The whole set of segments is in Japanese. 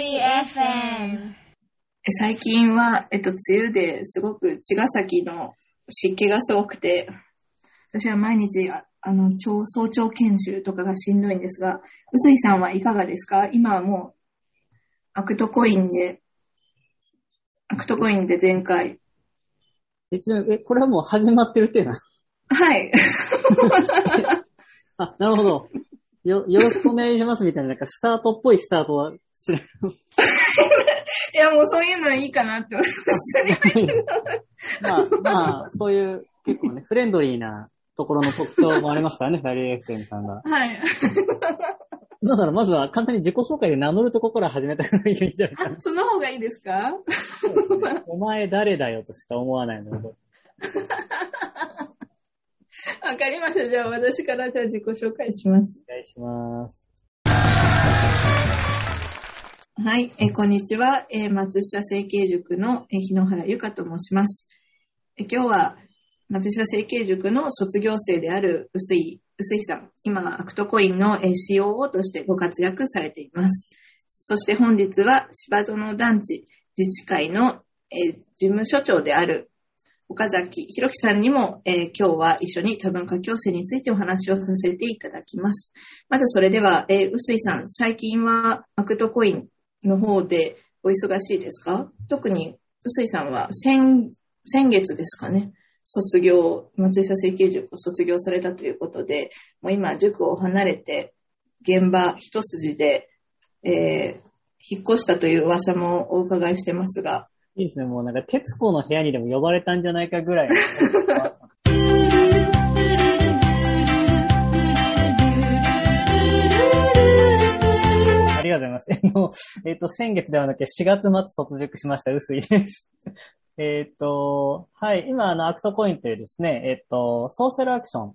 FM 最近は、えっと、梅雨ですごく茅ヶ崎の湿気がすごくて、私は毎日、ああの、超早朝研修とかがしんどいんですが、臼井さんはいかがですか？今はもう、アクトコインで、アクトコインで全開。え、ちなみに、え、これはもう始まってるっていうの？はい。あ、なるほど。よ、よろしくお願いしますみたいな、なんかスタートっぽいスタートはしない。いや、もうそういうのはいいかなって思います。まあ、まあ、そういう結構ね、フレンドリーなところの特徴もありますからね、ファリー FM さんが。はい。だからまずは簡単に自己紹介で名乗るとこから始めた方がいいんじゃないかあ、その方がいいですか？な。お前誰だよとしか思わないので。わかりました。じゃあ私からじゃあ自己紹介します。お願いします。はい、えーこんにちは。えー松下整形塾の、えー日野原由香と申します。えー今日は松下整形塾の卒業生である臼井、臼井さん。今、アクトコインの、えー COO としてご活躍されています。そして本日は芝園団地自治会の、えー事務所長である岡崎弘樹さんにも、えー今日は一緒に多文化共生についてお話をさせていただきます。まずそれでは、えー、臼井さん、最近はアクトコインの方でお忙しいですか？特に、臼井さんは先、先月ですかね、卒業、松下整形塾を卒業されたということで、もう今、塾を離れて、現場一筋で、えー引っ越したという噂もお伺いしてますが、いいですね。もうなんか、徹子の部屋にでも呼ばれたんじゃないかぐらい。ありがとうございます。えっと、先月ではなくて4月末卒塾しました、薄いです。えっと、はい、今、あの、アクトコインというですね、えっと、ソーシャルアクション、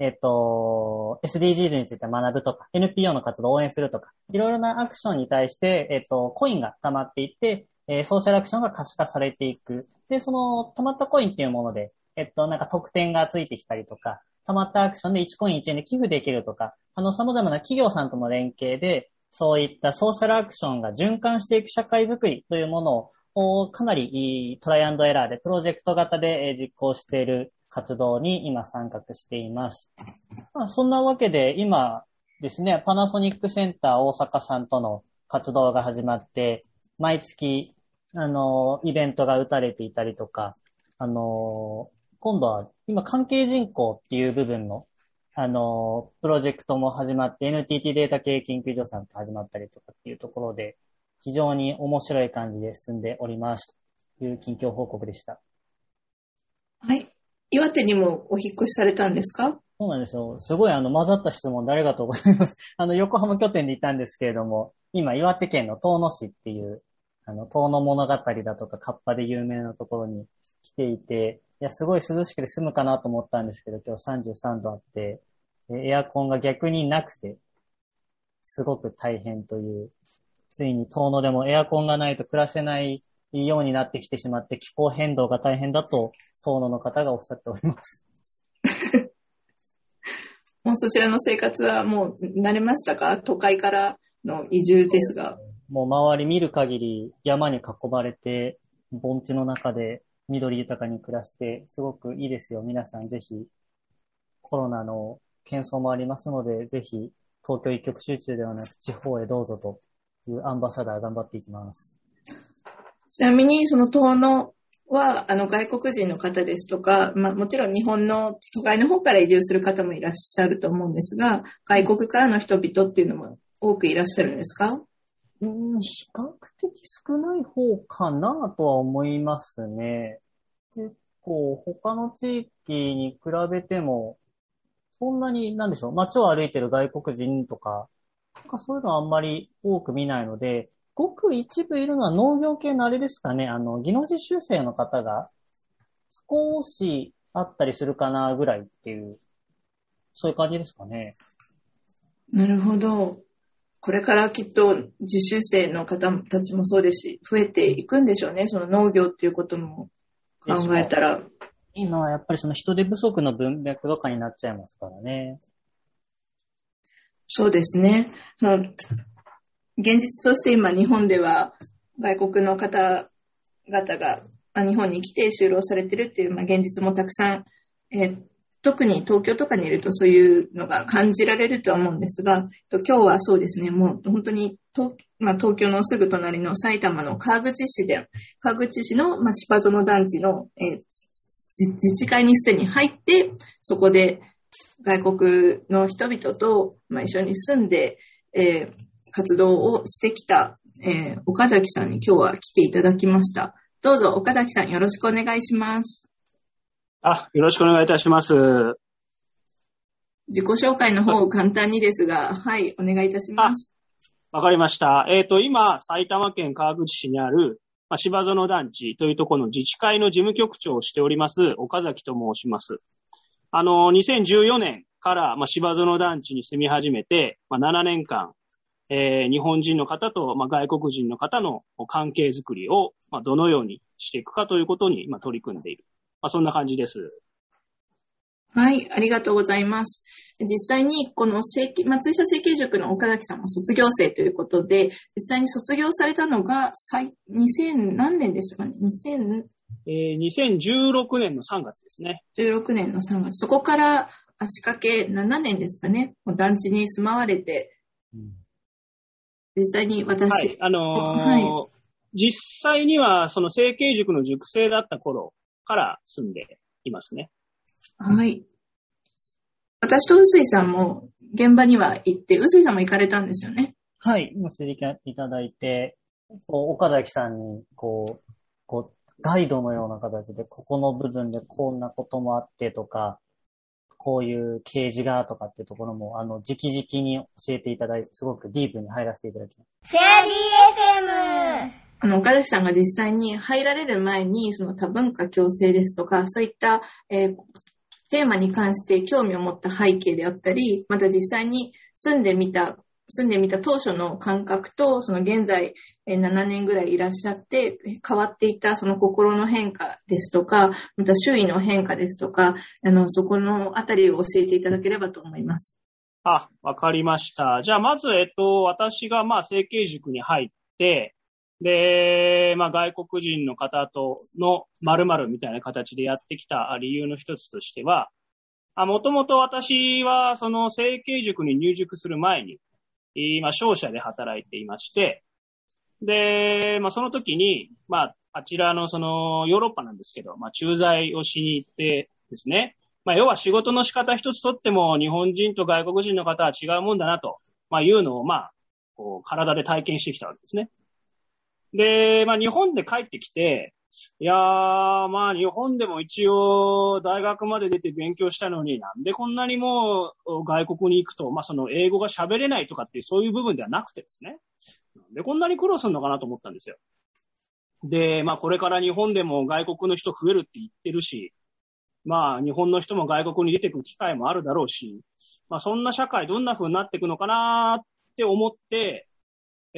えっと、SDGs について学ぶとか、NPO の活動を応援するとか、いろいろなアクションに対して、えっと、コインが溜まっていって、えーソーシャルアクションが可視化されていく。で、その溜まったコインっていうもので、えっと、なんか特典がついてきたりとか、溜まったアクションで1コイン1円で寄付できるとか、あの、様々な企業さんとの連携で、そういったソーシャルアクションが循環していく社会づくりというものを、かなりトライアンドエラーでプロジェクト型で実行している活動に今参画しています。まあ、そんなわけで今ですね、パナソニックセンター大阪さんとの活動が始まって、毎月、あの、イベントが打たれていたりとか、あの、今度は今関係人口っていう部分の、あの、プロジェクトも始まって、NTT データ系研究所さんと始まったりとかっていうところで、非常に面白い感じで進んでおりますという近況報告でした。はい。岩手にもお引っ越しされたんですか？そうなんですよ。すごいあの混ざった質問でありがとうございます。あの、横浜拠点でいたんですけれども、今岩手県の遠野市っていう、あの、遠野物語だとか、カッパで有名なところに来ていて、いや、すごい涼しくて済むかなと思ったんですけど、今日33度あって、エアコンが逆になくて、すごく大変という、ついに遠野でもエアコンがないと暮らせないようになってきてしまって、気候変動が大変だと、遠野の方がおっしゃっております。もうそちらの生活はもう慣れましたか？都会からの移住ですが。もう周り見る限り山に囲まれて、盆地の中で緑豊かに暮らして、すごくいいですよ。皆さんぜひ、コロナの検証もありますので、ぜひ、東京一極集中ではなく地方へどうぞというアンバサダー頑張っていきます。ちなみに、その遠野は、あの、外国人の方ですとか、まあ、もちろん日本の都会の方から移住する方もいらっしゃると思うんですが、外国からの人々っていうのも多くいらっしゃるんですか？うん、比較的少ない方かなとは思いますね。結構他の地域に比べても、そんなに、なんでしょう、街を歩いてる外国人とか、なんかそういうのはあんまり多く見ないので、ごく一部いるのは農業系のあれですかね、あの、技能実習生の方が少しあったりするかなぐらいっていう、そういう感じですかね。なるほど。これからきっと実習生の方たちもそうですし、増えていくんでしょうね。その農業っていうことも考えたら。今はやっぱりその人手不足の文脈とかになっちゃいますからね。そうですね。その現実として今日本では外国の方々が日本に来て就労されてるっていう、まあ、現実もたくさん、えー、特に東京とかにいるとそういうのが感じられるとは思うんですが、今日はそうですね、もう本当に東,、まあ、東京のすぐ隣の埼玉の川口市で、川口市の、まあ、芝園団地の、えー、自治会にすでに入って、そこで外国の人々と、まあ、一緒に住んで、えー、活動をしてきた、えー、岡崎さんに今日は来ていただきました。どうぞ岡崎さんよろしくお願いします。あ、よろしくお願いいたします。自己紹介の方を簡単にですが、はい、お願いいたします。わかりました。えっ、ー、と、今、埼玉県川口市にある、まあ、芝園団地というところの自治会の事務局長をしております、岡崎と申します。あの、2014年から、まあ、芝園団地に住み始めて、まあ、7年間、えー、日本人の方と、まあ、外国人の方の関係づくりを、まあ、どのようにしていくかということに、今取り組んでいる。まあ、そんな感じです。はい、ありがとうございます。実際に、この正規、松下成形塾の岡崎さんも卒業生ということで、実際に卒業されたのが、2000何年でしたかね ?2000、えー、2016年の3月ですね。16年の3月。そこから足掛け7年ですかね？もう団地に住まわれて、うん、実際に私、はい、あのーはい、実際にはその成形塾の塾生だった頃から住んでいますね。はい。私と臼井さんも現場には行って、臼井さんも行かれたんですよね。はい、もせていただいて、こう岡崎さんに、こう、こう、ガイドのような形で、ここの部分でこんなこともあってとか、こういう掲示がとかっていうところも、あの、直々に教えていただいて、すごくディープに入らせていただきます。フェア DFM! あの、岡崎さんが実際に入られる前に、その多文化共生ですとか、そういった、えー、テーマに関して興味を持った背景であったり、また実際に住んでみた、住んでみた当初の感覚と、その現在7年ぐらいいらっしゃって変わっていたその心の変化ですとか、また周囲の変化ですとか、あの、そこのあたりを教えていただければと思います。あ、わかりました。じゃあまず、えっと、私がまあ、成形塾に入って、で、まあ、外国人の方との〇〇みたいな形でやってきた理由の一つとしては、もともと私はその成形塾に入塾する前に、今、商社で働いていまして、で、まあ、その時に、まあ、あちらのそのヨーロッパなんですけど、まあ、駐在をしに行ってですね、まあ、要は仕事の仕方一つとっても日本人と外国人の方は違うもんだなと、まあ、いうのを、まあ、こう、体で体験してきたわけですね。で、まあ日本で帰ってきて、いやー、まあ日本でも一応大学まで出て勉強したのになんでこんなにも外国に行くと、まあその英語が喋れないとかっていうそういう部分ではなくてですね。なんでこんなに苦労するのかなと思ったんですよ。で、まあこれから日本でも外国の人増えるって言ってるし、まあ日本の人も外国に出てくる機会もあるだろうし、まあそんな社会どんな風になっていくのかなって思って、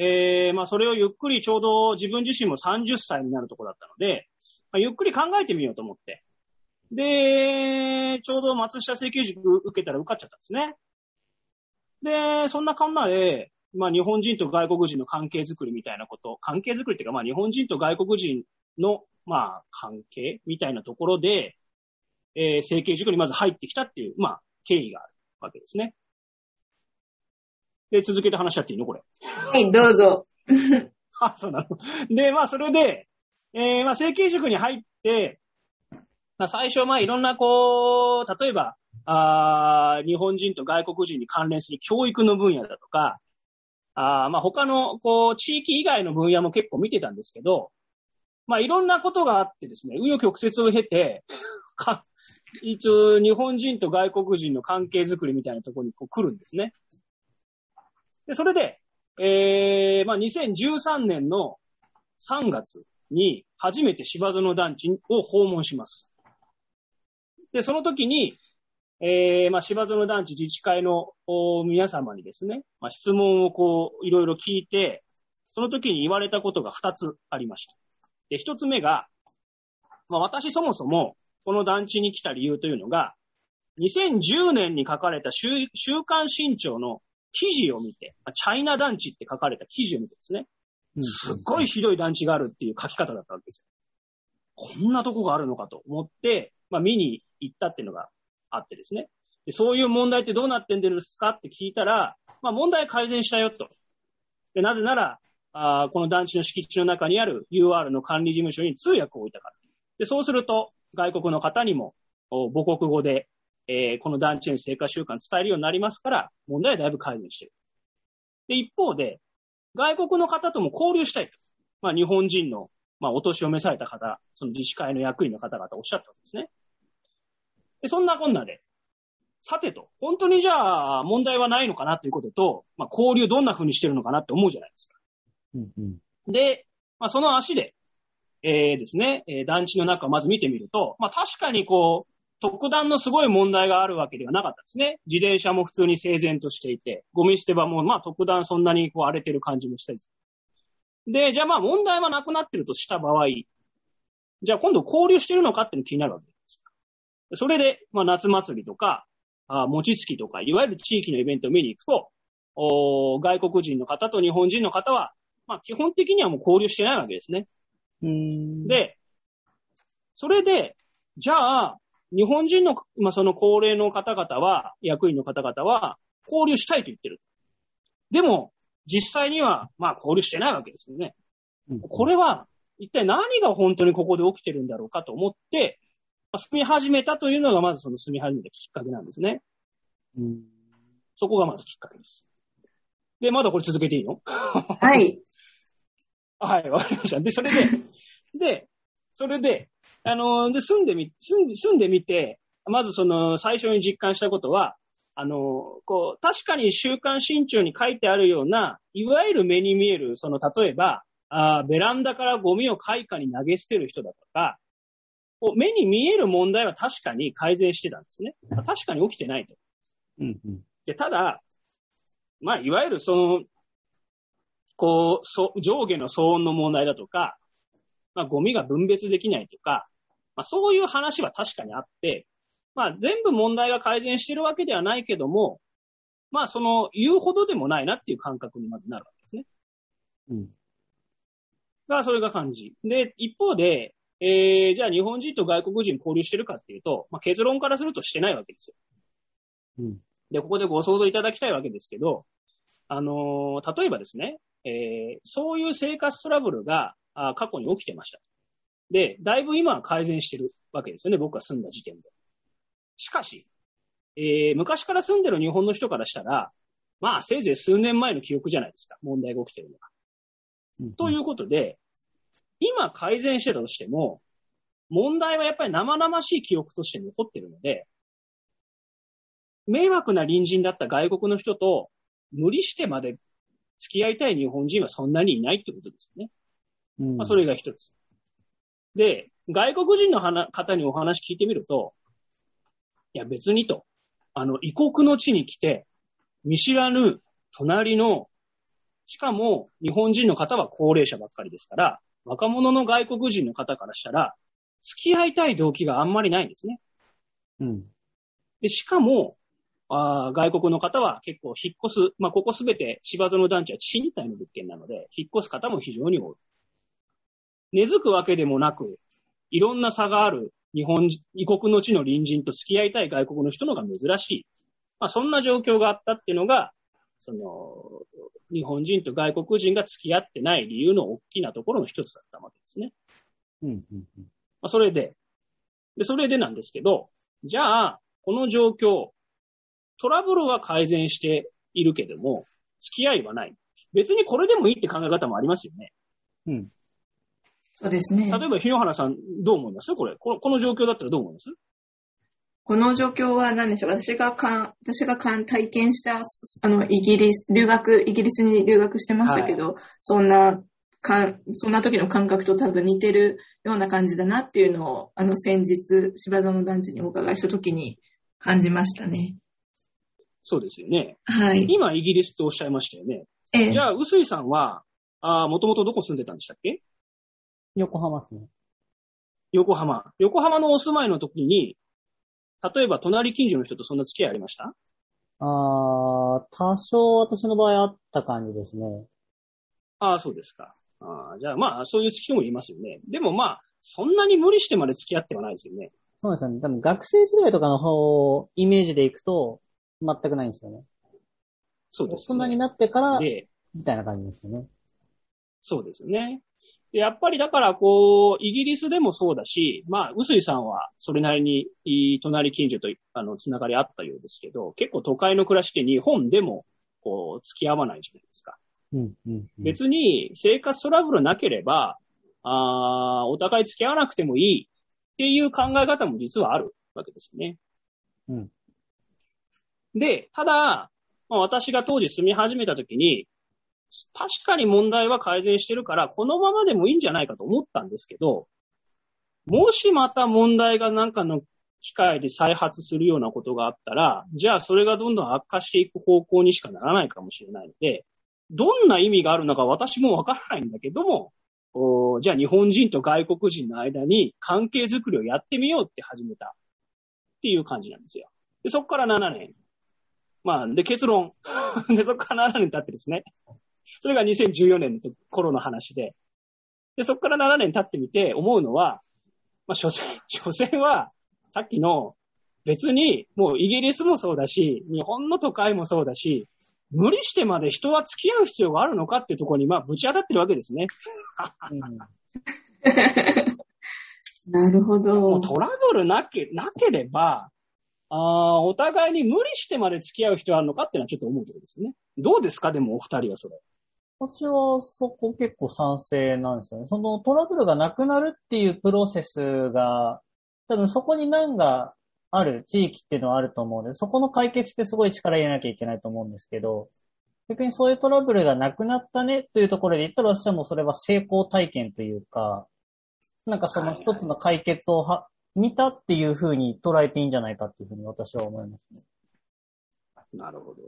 えー、まあそれをゆっくりちょうど自分自身も30歳になるところだったので、まあ、ゆっくり考えてみようと思って。で、ちょうど松下請求塾受けたら受かっちゃったんですね。で、そんなこんなで、まあ日本人と外国人の関係づくりみたいなこと、関係づくりっていうかまあ日本人と外国人のまあ関係みたいなところで、えー、整形塾にまず入ってきたっていう、まあ経緯があるわけですね。で、続けて話しちゃっていいの？これ。はい、どうぞ。あ、そうなの。で、まあ、それで、えー、まあ、成形塾に入って、まあ、最初、まあ、いろんな、こう、例えば、あ日本人と外国人に関連する教育の分野だとか、あまあ、他の、こう、地域以外の分野も結構見てたんですけど、まあ、いろんなことがあってですね、紆余曲折を経て、か、一応、日本人と外国人の関係づくりみたいなところにこう来るんですね。で、それで、えー、まあ、2013年の3月に初めて芝園団地を訪問します。で、その時に、えー、まあ、芝園団地自治会の皆様にですね、まあ、質問をこう、いろいろ聞いて、その時に言われたことが2つありました。で、1つ目が、まあ、私そもそもこの団地に来た理由というのが、2010年に書かれた週週刊新潮の記事を見て、チャイナ団地って書かれた記事を見てですね、すっごいひどい団地があるっていう書き方だったわけですよ。こんなとこがあるのかと思って、まあ見に行ったっていうのがあってですね。でそういう問題ってどうなってんですかって聞いたら、まあ問題改善したよと。でなぜなら、あーこの団地の敷地の中にある UR の管理事務所に通訳を置いたから。で、そうすると、外国の方にもお母国語で、えーこの団地の生活習慣伝えるようになりますから、問題はだいぶ改善してる。で、一方で、外国の方とも交流したいと。まあ、日本人の、まあ、お年を召された方、その自治会の役員の方々おっしゃったわけですね。で、そんなこんなで、さてと、本当にじゃあ問題はないのかなということと、まあ、交流どんな風にしてるのかなって思うじゃないですか。うんうん。で、まあ、その足で、えーですね、えー団地の中をまず見てみると、まあ、確かにこう、特段のすごい問題があるわけではなかったですね。自転車も普通に整然としていて、ゴミ捨て場もまあ特段そんなにこう荒れてる感じもしたり。で、じゃあまあ問題はなくなってるとした場合、じゃあ今度交流してるのかっていうの気になるわけです。それで、まあ夏祭りとか、あ餅つきとか、いわゆる地域のイベントを見に行くと、お外国人の方と日本人の方は、まあ基本的にはもう交流してないわけですね。うん、で、それで、じゃあ、日本人の、まあ、その高齢の方々は、役員の方々は、交流したいと言ってる。でも、実際には、まあ、交流してないわけですよね。うんこれは、一体何が本当にここで起きてるんだろうかと思って、まあ住み始めたというのが、まずその住み始めたきっかけなんですね。うんそこがまずきっかけです。で、まだこれ続けていいの？はい。はい、わかりました。で、それで、で、それで、あの、で、住んでみ、住んで、住んでみて、まずその、最初に実感したことは、あの、こう、確かに週刊新潮に書いてあるような、いわゆる目に見える、その、例えば、あーベランダからゴミを開花に投げ捨てる人だとか、こう目に見える問題は確かに改善してたんですね。確かに起きてないと。うんうん。で、ただ、まあ、いわゆるその、こう、そ上下の騒音の問題だとか、まあ、ゴミが分別できないとか、まあ、そういう話は確かにあって、まあ、全部問題が改善してるわけではないけども、まあ、その、言うほどでもないなっていう感覚にまずなるわけですね。うん。が、それが感じ。で、一方で、えー、じゃあ日本人と外国人交流してるかっていうと、まあ、結論からするとしてないわけですよ。うん。で、ここでご想像いただきたいわけですけど、あのー例えばですね、えーそういう生活トラブルがあ過去に起きてました。で、だいぶ今は改善してるわけですよね、僕が住んだ時点で。しかし、えー昔から住んでる日本の人からしたら、まあ、せいぜい数年前の記憶じゃないですか、問題が起きてるのが。うん。ということで、今改善してたとしても、問題はやっぱり生々しい記憶として残ってるので、迷惑な隣人だった外国の人と無理してまで付き合いたい日本人はそんなにいないってことですよね。うん、まあ、それが一つ。で、外国人の話方にお話聞いてみると、いや別にと、あの、異国の地に来て、見知らぬ隣の、しかも日本人の方は高齢者ばっかりですから、若者の外国人の方からしたら、付き合いたい動機があんまりないんですね。うん。で、しかも、あー外国の方は結構引っ越す、まあ、ここすべて芝園団地は賃貸の物件なので、引っ越す方も非常に多い。根付くわけでもなく、いろんな差がある日本人、異国の地の隣人と付き合いたい外国の人のが珍しい。まあ、そんな状況があったっていうのが、その、日本人と外国人が付き合ってない理由の大きなところの一つだったわけですね。うん。うん。まあ、それで、で、それでなんですけど、じゃあ、この状況、トラブルは改善しているけども、付き合いはない。別にこれでもいいって考え方もありますよね。うん。そうですね。例えば、日野原さん、どう思います？これこの。この状況だったらどう思います？この状況は何でしょう？私がかん、私がかん体験した、あの、イギリス、留学、イギリスに留学してましたけど、そんな、かん、そんな時の感覚と多分似てるような感じだなっていうのを、あの、先日、芝園団地にお伺いした時に感じましたね。そうですよね。はい。今、イギリスっておっしゃいましたよね。ええじゃあ、臼井さんは、あもともとどこ住んでたんでしたっけ？横浜ですね。横浜。横浜のお住まいの時に、例えば隣近所の人とそんな付き合いありました？あー、多少私の場合あった感じですね。ああ、そうですか。ああ、じゃあまあ、そういう人もいますよね。でもまあ、そんなに無理してまで付き合ってはないですよね。そうですよね。多分学生時代とかの方、イメージでいくと、全くないんですよね。そうですね。大人になってから、で、みたいな感じですよね。そうですよね。で、やっぱりだから、こう、イギリスでもそうだし、まあ、臼井さんはそれなりに、隣近所と、あの、つながりあったようですけど、結構都会の暮らしって日本でも、こう、付き合わないじゃないですか。うん、うん、うん。別に生活トラブルなければ、あーお互い付き合わなくてもいいっていう考え方も実はあるわけですね。うん。で、ただ、まあ、私が当時住み始めた時に、確かに問題は改善してるから、このままでもいいんじゃないかと思ったんですけど、もしまた問題がなんかの機会で再発するようなことがあったら、じゃあそれがどんどん悪化していく方向にしかならないかもしれないので、どんな意味があるのか私もわからないんだけども、おじゃあ日本人と外国人の間に関係づくりをやってみようって始めたっていう感じなんですよ。で、そこから7年。まあ、で、結論。で、そこから7年経ってですね。それが2014年の頃の話で。で、そこから7年経ってみて思うのは、まあ、所詮、所詮は、さっきの、別に、もうイギリスもそうだし、日本の都会もそうだし、無理してまで人は付き合う必要があるのかっていうところに、まあ、ぶち当たってるわけですね。うん なるほもどう。トラブルなけ、なければ、あーお互いに無理してまで付き合う必要あるのかっていうのはちょっと思うところですよね。どうですか？でもお二人はそれ。私はそこ結構賛成なんですよね。そのトラブルがなくなるっていうプロセスが、多分そこに難がある地域っていうのはあると思うので、そこの解決ってすごい力入れなきゃいけないと思うんですけど、逆にそういうトラブルがなくなったねというところで言ったら私はもうそれは成功体験というか、なんかその一つの解決をは、見たっていう風に捉えていいんじゃないかっていうふうに私は思いますね。なるほど。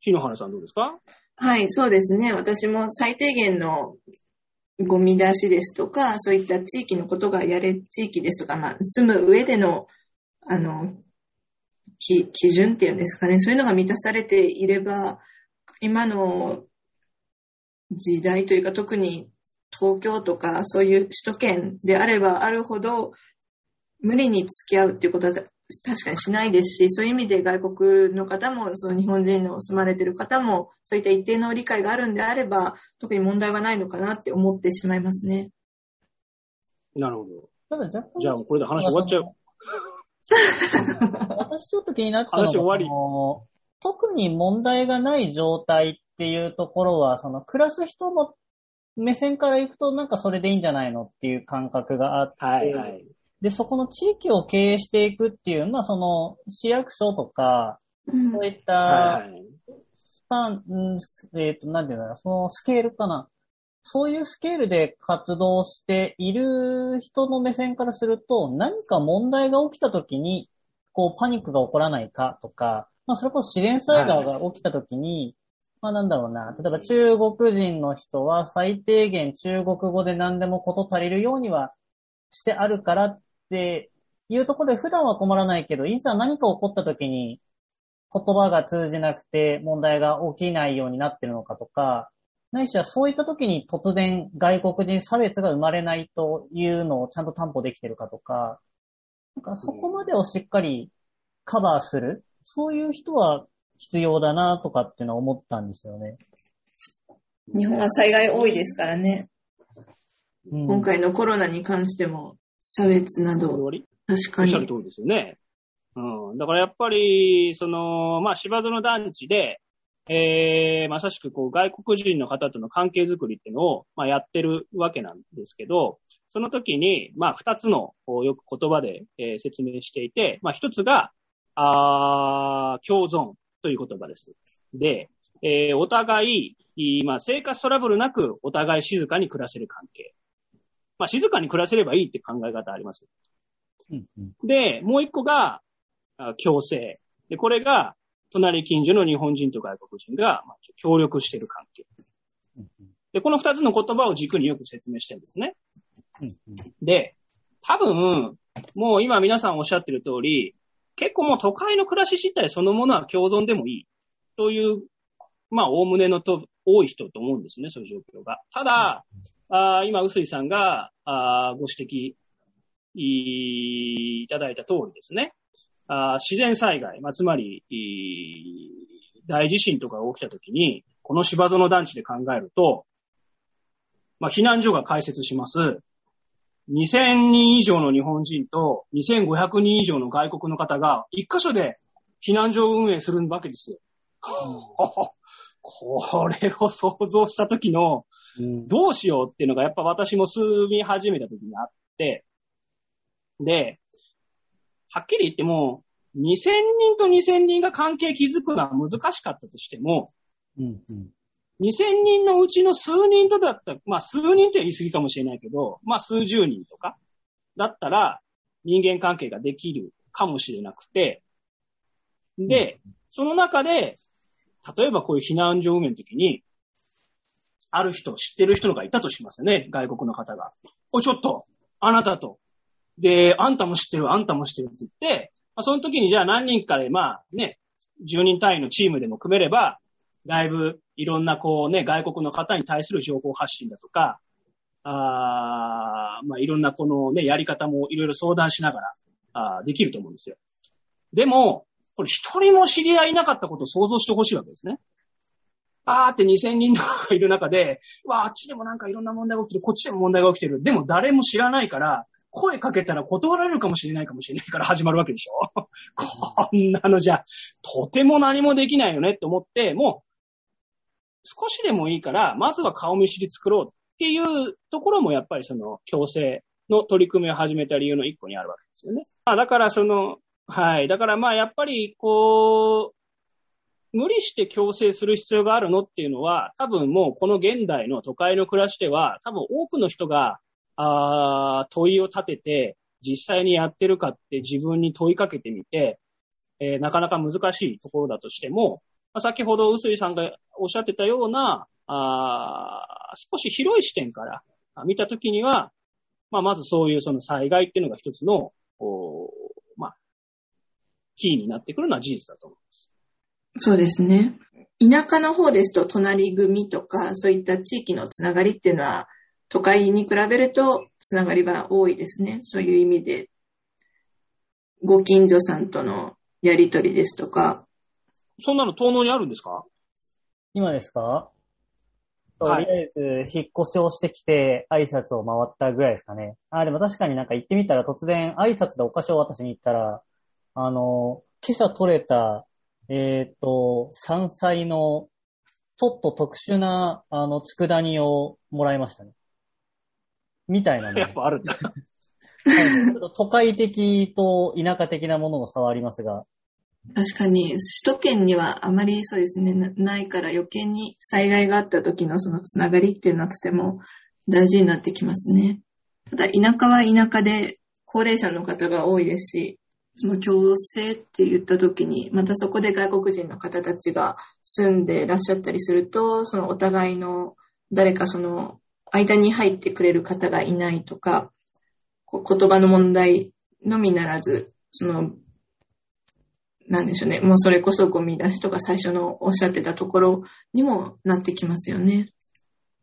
日野原さんどうですか？はい、そうですね。私も最低限のゴミ出しですとか、そういった地域のことがやれ、地域ですとか、まあ、住む上での、あの、き基準っていうんですかね。そういうのが満たされていれば、今の時代というか、特に東京とか、そういう首都圏であればあるほど、無理に付き合うっていうことは確かにしないですし、そういう意味で外国の方も、その日本人の住まれている方も、そういった一定の理解があるんであれば、特に問題はないのかなって思ってしまいますね。なるほど。ただ若干じゃあこれで話終わっちゃう。私ちょっと気になったのが、話終わり特に問題がない状態っていうところは、その暮らす人の目線から行くとなんかそれでいいんじゃないのっていう感覚があって、はいはい。で、そこの地域を経営していくっていう、まあその市役所とか、うんそういっはいたはい。スパン、うんえっ、と、なんていうんだろう、そのスケールかな。そういうスケールで活動している人の目線からすると、何か問題が起きた時に、こう、パニックが起こらないかとか、まあ、それこそ自然災害が起きた時に、まあ、なんだろうな、例えば中国人の人は最低限中国語で何でもこと足りるようにはしてあるからっていうところで普段は困らないけど、いざ何か起こった時に言葉が通じなくて問題が起きないようになってるのかとか、ないしはそういった時に突然外国人差別が生まれないというのをちゃんと担保できてるかとか、なんかそこまでをしっかりカバーする、そういう人は必要だなとかっていうのは思ったんですよね。日本は災害多いですからね。うん今回のコロナに関しても差別など、確かに。おっしゃる通りですよね。うん。だからやっぱり、その、まあ、芝園団地で、えー、まさしくこう外国人の方との関係づくりっていうのを、まあ、やってるわけなんですけど、その時に、まあ、二つの、よく言葉で、えー説明していて、まあ、一つが、あー共存という言葉です。で、えーお互い、いまあ、生活トラブルなくお互い静かに暮らせる関係。まあ、静かに暮らせればいいって考え方あります。うんうんで、もう一個が、あ共生。で、これが、隣近所の日本人と外国人が、まあ、協力している関係。うんで、この二つの言葉を軸によく説明してるんですね。うんうんで、多分、もう今皆さんおっしゃってる通り、結構もう都会の暮らし自体そのものは共存でもいい。という、まあ、おおむねのと、多い人と思うんですね、そういう状況が。ただ、あ今、臼井さんがあご指摘いただいた通りですね。あ自然災害、まあ、つまり、大地震とかが起きたときに、この芝園団地で考えると、まあ、避難所が開設します。2000人以上の日本人と2500人以上の外国の方が一箇所で避難所運営するわけですよ。これを想像した時の、どうしようっていうのがやっぱ私も住み始めた時にあって、で、はっきり言っても、2000人と2000人が関係築くのは難しかったとしても、うんうん、2000人のうちの数人とだったまあ数人とは言い過ぎかもしれないけど、まあ数十人とか、だったら人間関係ができるかもしれなくて、で、その中で、例えばこういう避難所運営の時に、ある人、知ってる人がいたとしますよね、外国の方が。お、ちょっと、あなたと。で、あんたも知ってる、あんたも知ってるって言って、まあ、その時にじゃあ何人かで、まあね、10人単位のチームでも組めれば、だいぶいろんなこうね、外国の方に対する情報発信だとか、あまあいろんなこのね、やり方もいろいろ相談しながら、あできると思うんですよ。でも、これ一人も知り合いなかったことを想像してほしいわけですね。バーって2000人とかいる中で、わあ、あっちでもなんかいろんな問題が起きてる、こっちでも問題が起きてる。でも誰も知らないから、声かけたら断られるかもしれないかもしれないから始まるわけでしょ こんなのじゃ、とても何もできないよねって思って、もう、少しでもいいから、まずは顔見知り作ろうっていうところもやっぱりその強制の取り組みを始めた理由の一個にあるわけですよね。まあ、だからその、はい。だからまあやっぱりこう、無理して強制する必要があるのっていうのは、多分もうこの現代の都会の暮らしでは、多分多くの人があ問いを立てて、実際にやってるかって自分に問いかけてみて、えー、なかなか難しいところだとしても、まあ、先ほど臼井さんがおっしゃってたような、あ少し広い視点から見たときには、まあ、まずそういうその災害っていうのが一つの、おまあ、キーになってくるのは事実だと思います。そうですね。田舎の方ですと、隣組とか、そういった地域のつながりっていうのは、都会に比べるとつながりは多いですね。そういう意味で、ご近所さんとのやりとりですとか。そんなの東能にあるんですか？今ですか？とりあえず、引っ越しをしてきて、挨拶を回ったぐらいですかね。あ、でも確かになんか行ってみたら突然、挨拶でお菓子を渡しに行ったら、あの、今朝取れた、えっ、ー、と、山菜の、ちょっと特殊な、あの、佃煮をもらいましたね。みたいなね。やっぱあるんだ。都会的と田舎的なものの差はありますが。確かに、首都圏にはあまりそうですね、ないから余計に災害があった時のそのつながりっていうのはとても大事になってきますね。ただ、田舎は田舎で高齢者の方が多いですし、その共生って言った時に、またそこで外国人の方たちが住んでらっしゃったりすると、そのお互いの誰かその間に入ってくれる方がいないとか、こ言葉の問題のみならず、その、なんでしょうね。もうそれこそゴミ出しとか最初のおっしゃってたところにもなってきますよね。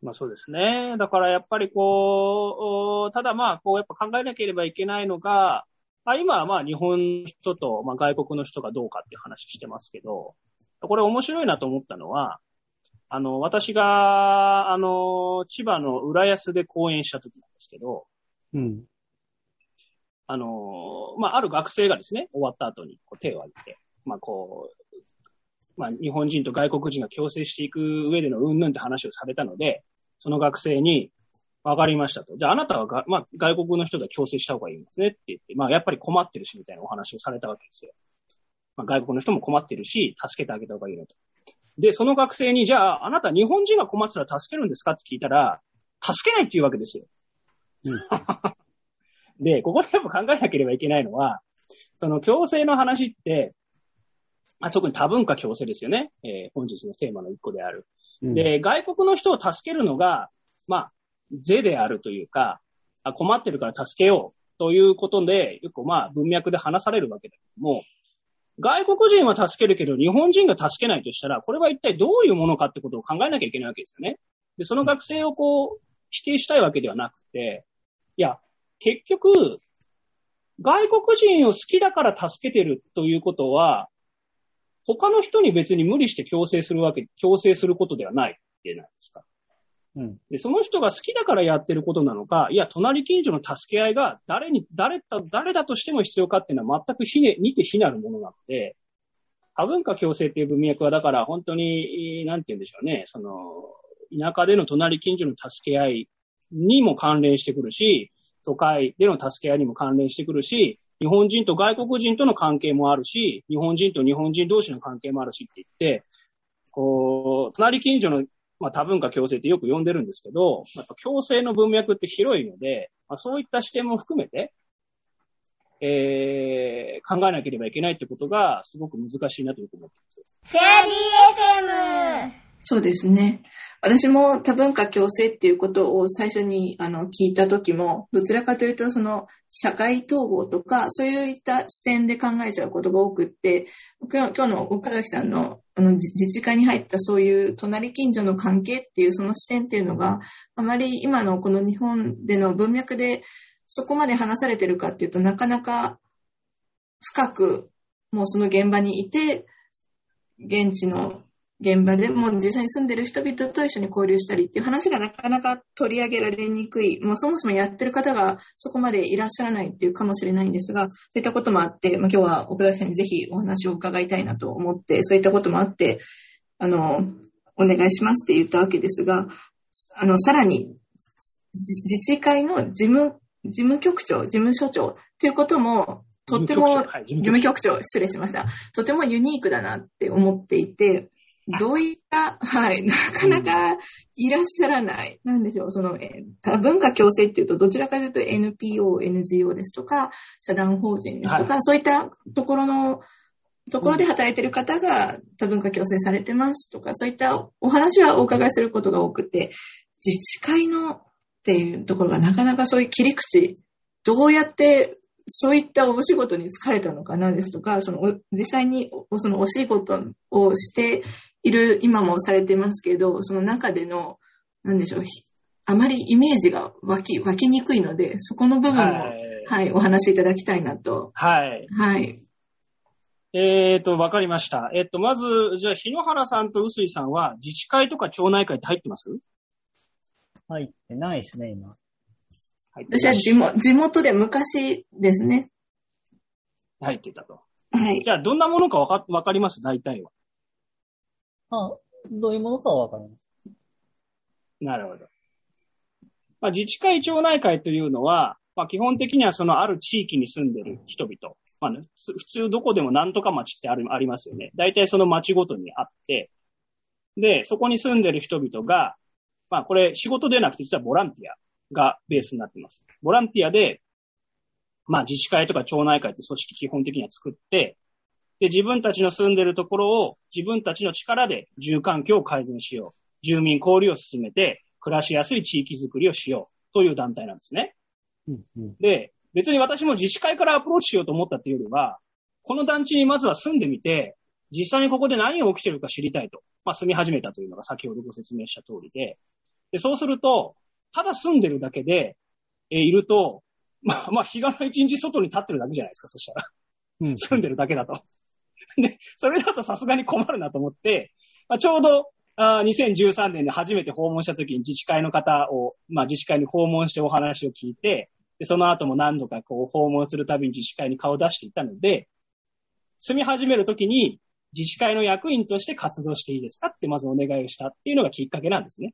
まあそうですね。だからやっぱりこう、ただまあこうやっぱ考えなければいけないのが、あ今はまあ日本の人と、まあ、外国の人がどうかっていう話してますけど、これ面白いなと思ったのは、あの、私が、あの、千葉の浦安で講演した時なんですけど、うん。あの、まあ、ある学生がですね、終わった後にこう手を挙げて、まあ、こう、まあ、日本人と外国人が共生していく上でのうんぬんって話をされたので、その学生に、わかりましたと。じゃああなたはが、まあ、外国の人と共生した方がいいんですねって言って、まあ、やっぱり困ってるしみたいなお話をされたわけですよ。まあ、外国の人も困ってるし、助けてあげた方がいいのと。で、その学生に、じゃあ、あなた日本人が困ってたら助けるんですかって聞いたら、助けないって言うわけですよ。うん、で、ここでやっぱ考えなければいけないのは、その強制の話って、まあ、特に多文化強制ですよね。えー、本日のテーマの一個である。うん、で、外国の人を助けるのが、まあ、是であるというか、困ってるから助けようということで、よくまあ文脈で話されるわけだけども、外国人は助けるけど、日本人が助けないとしたら、これは一体どういうものかってことを考えなきゃいけないわけですよね。で、その学生をこう、否定したいわけではなくて、いや、結局、外国人を好きだから助けてるということは、他の人に別に無理して強制するわけ、強制することではないってないですか。うん。で、その人が好きだからやってることなのか、いや、隣近所の助け合いが誰に、誰だ、誰だとしても必要かっていうのは全くひね、似て非なるものなので、多文化共生っていう文脈はだから本当に、なんて言うんでしょうね、その、田舎での隣近所の助け合いにも関連してくるし、都会での助け合いにも関連してくるし、日本人と外国人との関係もあるし、日本人と日本人同士の関係もあるしって言って、こう、隣近所のまあ多文化共生ってよく呼んでるんですけど、やっぱ共生の文脈って広いので、まあ、そういった視点も含めて、えー、考えなければいけないってことがすごく難しいなというふうに思ってます。フェアリー FM! そうですね。私も多文化共生っていうことを最初にあの聞いた時も、どちらかというとその社会統合とか、そういった視点で考えちゃうことが多くって、今日今日の岡崎さんのあの自治会に入ったそういう隣近所の関係っていうその視点っていうのが、あまり今のこの日本での文脈でそこまで話されてるかっていうとなかなか深くもうその現場にいて、現地の現場でも実際に住んでる人々と一緒に交流したりっていう話がなかなか取り上げられにくい、もうそもそもやってる方がそこまでいらっしゃらないっていうかもしれないんですが、そういったこともあって、まあ、今日は奥田さんにぜひお話を伺いたいなと思って、そういったこともあって、あの、お願いしますって言ったわけですが、あの、さらに、自治会の事務、事務局長、事務所長ということも、とっても、事務局長、失礼しました。とてもユニークだなって思っていて、どういった、はい、なかなかいらっしゃらない。なんでしょう、その、え多文化共生っていうと、どちらかというと NPO、NGO ですとか、社団法人ですとか、はい、そういったところの、ところで働いている方が多文化共生されてますとか、そういったお話はお伺いすることが多くて、自治会のっていうところがなかなかそういう切り口、どうやってそういったお仕事に疲れたのかなですとか、その実際にそのお仕事をしている、今もされてますけど、その中での、なんでしょう、あまりイメージが湧き、湧きにくいので、そこの部分も、はい、はい、お話しいただきたいなと。はい。はい。えっ、ー、と、わかりました。えっ、ー、と、まず、じゃあ、日野原さんと臼井さんは、自治会とか町内会って入ってます？入ってないですね、今。私は地元地元で昔ですね。入ってたと。はい。じゃあ、どんなものかわか、わかります？大体は。あ、どういうものかはわかります。なるほど。まあ、自治会町内会というのは、まあ、基本的にはそのある地域に住んでる人々。まあ、ね、普通どこでもなんとか町ってある、ありますよね。大体その町ごとにあって、で、そこに住んでる人々が、まあこれ仕事でなくて実はボランティアがベースになってます。ボランティアで、まあ自治会とか町内会って組織基本的には作って、で、自分たちの住んでるところを自分たちの力で住環境を改善しよう。住民交流を進めて、暮らしやすい地域づくりをしよう。という団体なんですね。うんうん、で、別に私も自治会からアプローチしようと思ったっていうよりは、この団地にまずは住んでみて、実際にここで何が起きてるか知りたいと。まあ、住み始めたというのが先ほどご説明した通りで。で、そうすると、ただ住んでるだけで、えー、いると、まあ、まあ、日がの一日外に立ってるだけじゃないですか、そしたら。うん。住んでるだけだと。で、それだとさすがに困るなと思って、まあ、ちょうど、あ2013年に初めて訪問した時に自治会の方を、まあ自治会に訪問してお話を聞いて、で、その後も何度かこう訪問するたびに自治会に顔を出していったので、住み始める時に自治会の役員として活動していいですかってまずお願いをしたっていうのがきっかけなんですね。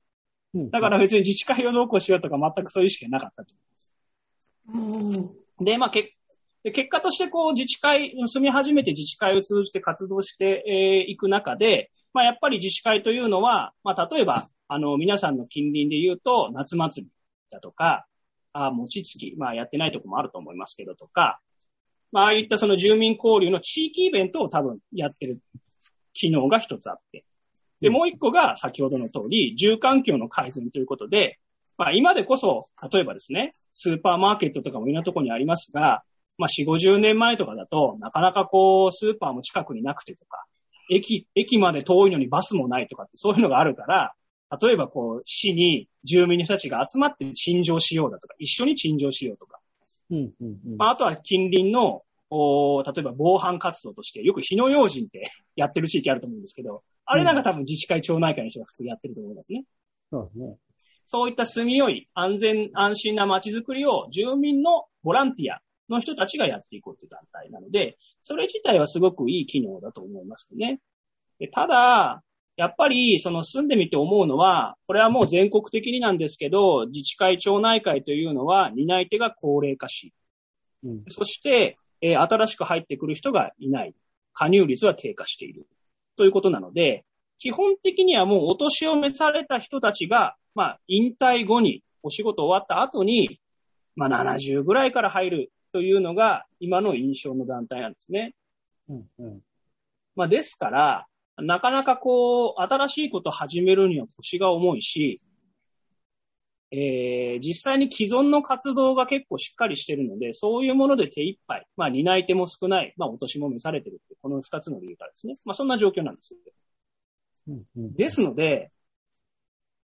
だから別に自治会をどうこうしようとか全くそういう意識がなかったと思います。で、まあ、け結果としてこう自治会、住み始めて自治会を通じて活動していく中で、まあ、やっぱり自治会というのは、まあ、例えば、あの、皆さんの近隣で言うと、夏祭りだとか、あ餅つき、まあ、やってないとこもあると思いますけどとか、まあ、ああいったその住民交流の地域イベントを多分やってる機能が一つあって、で、もう一個が先ほどの通り、住環境の改善ということで、まあ今でこそ、例えばですね、スーパーマーケットとかもいろんなところにありますが、まあ、4、50年前とかだと、なかなかこう、スーパーも近くになくてとか、駅、駅まで遠いのにバスもないとかってそういうのがあるから、例えばこう、市に住民の人たちが集まって陳情しようだとか、一緒に陳情しようとか。うんうんうんまあ、あとは近隣の、お例えば防犯活動として、よく火の用心って やってる地域あると思うんですけど、あれなんか多分自治会町内会の人が普通やってると思いますね。そうですね。そういった住みよい、安全、安心な街づくりを住民のボランティアの人たちがやっていこうという団体なので、それ自体はすごくいい機能だと思いますね。でただ、やっぱり、その住んでみて思うのは、これはもう全国的になんですけど、自治会、町内会というのは、担い手が高齢化し、うんそして、えー新しく入ってくる人がいない。加入率は低下している。ということなので、基本的にはもうお年を召された人たちが、まあ、引退後に、お仕事終わった後に、まあ、70ぐらいから入るというのが、今の印象の団体なんですね。うんうんまあ、ですから、なかなかこう、新しいことを始めるには腰が重いし、えー、実際に既存の活動が結構しっかりしてるので、そういうもので手一杯、まあ、担い手も少ない、まあ、お年も召されてるって、この二つの理由からですね。まあ、そんな状況なんですよ。うんうんですので、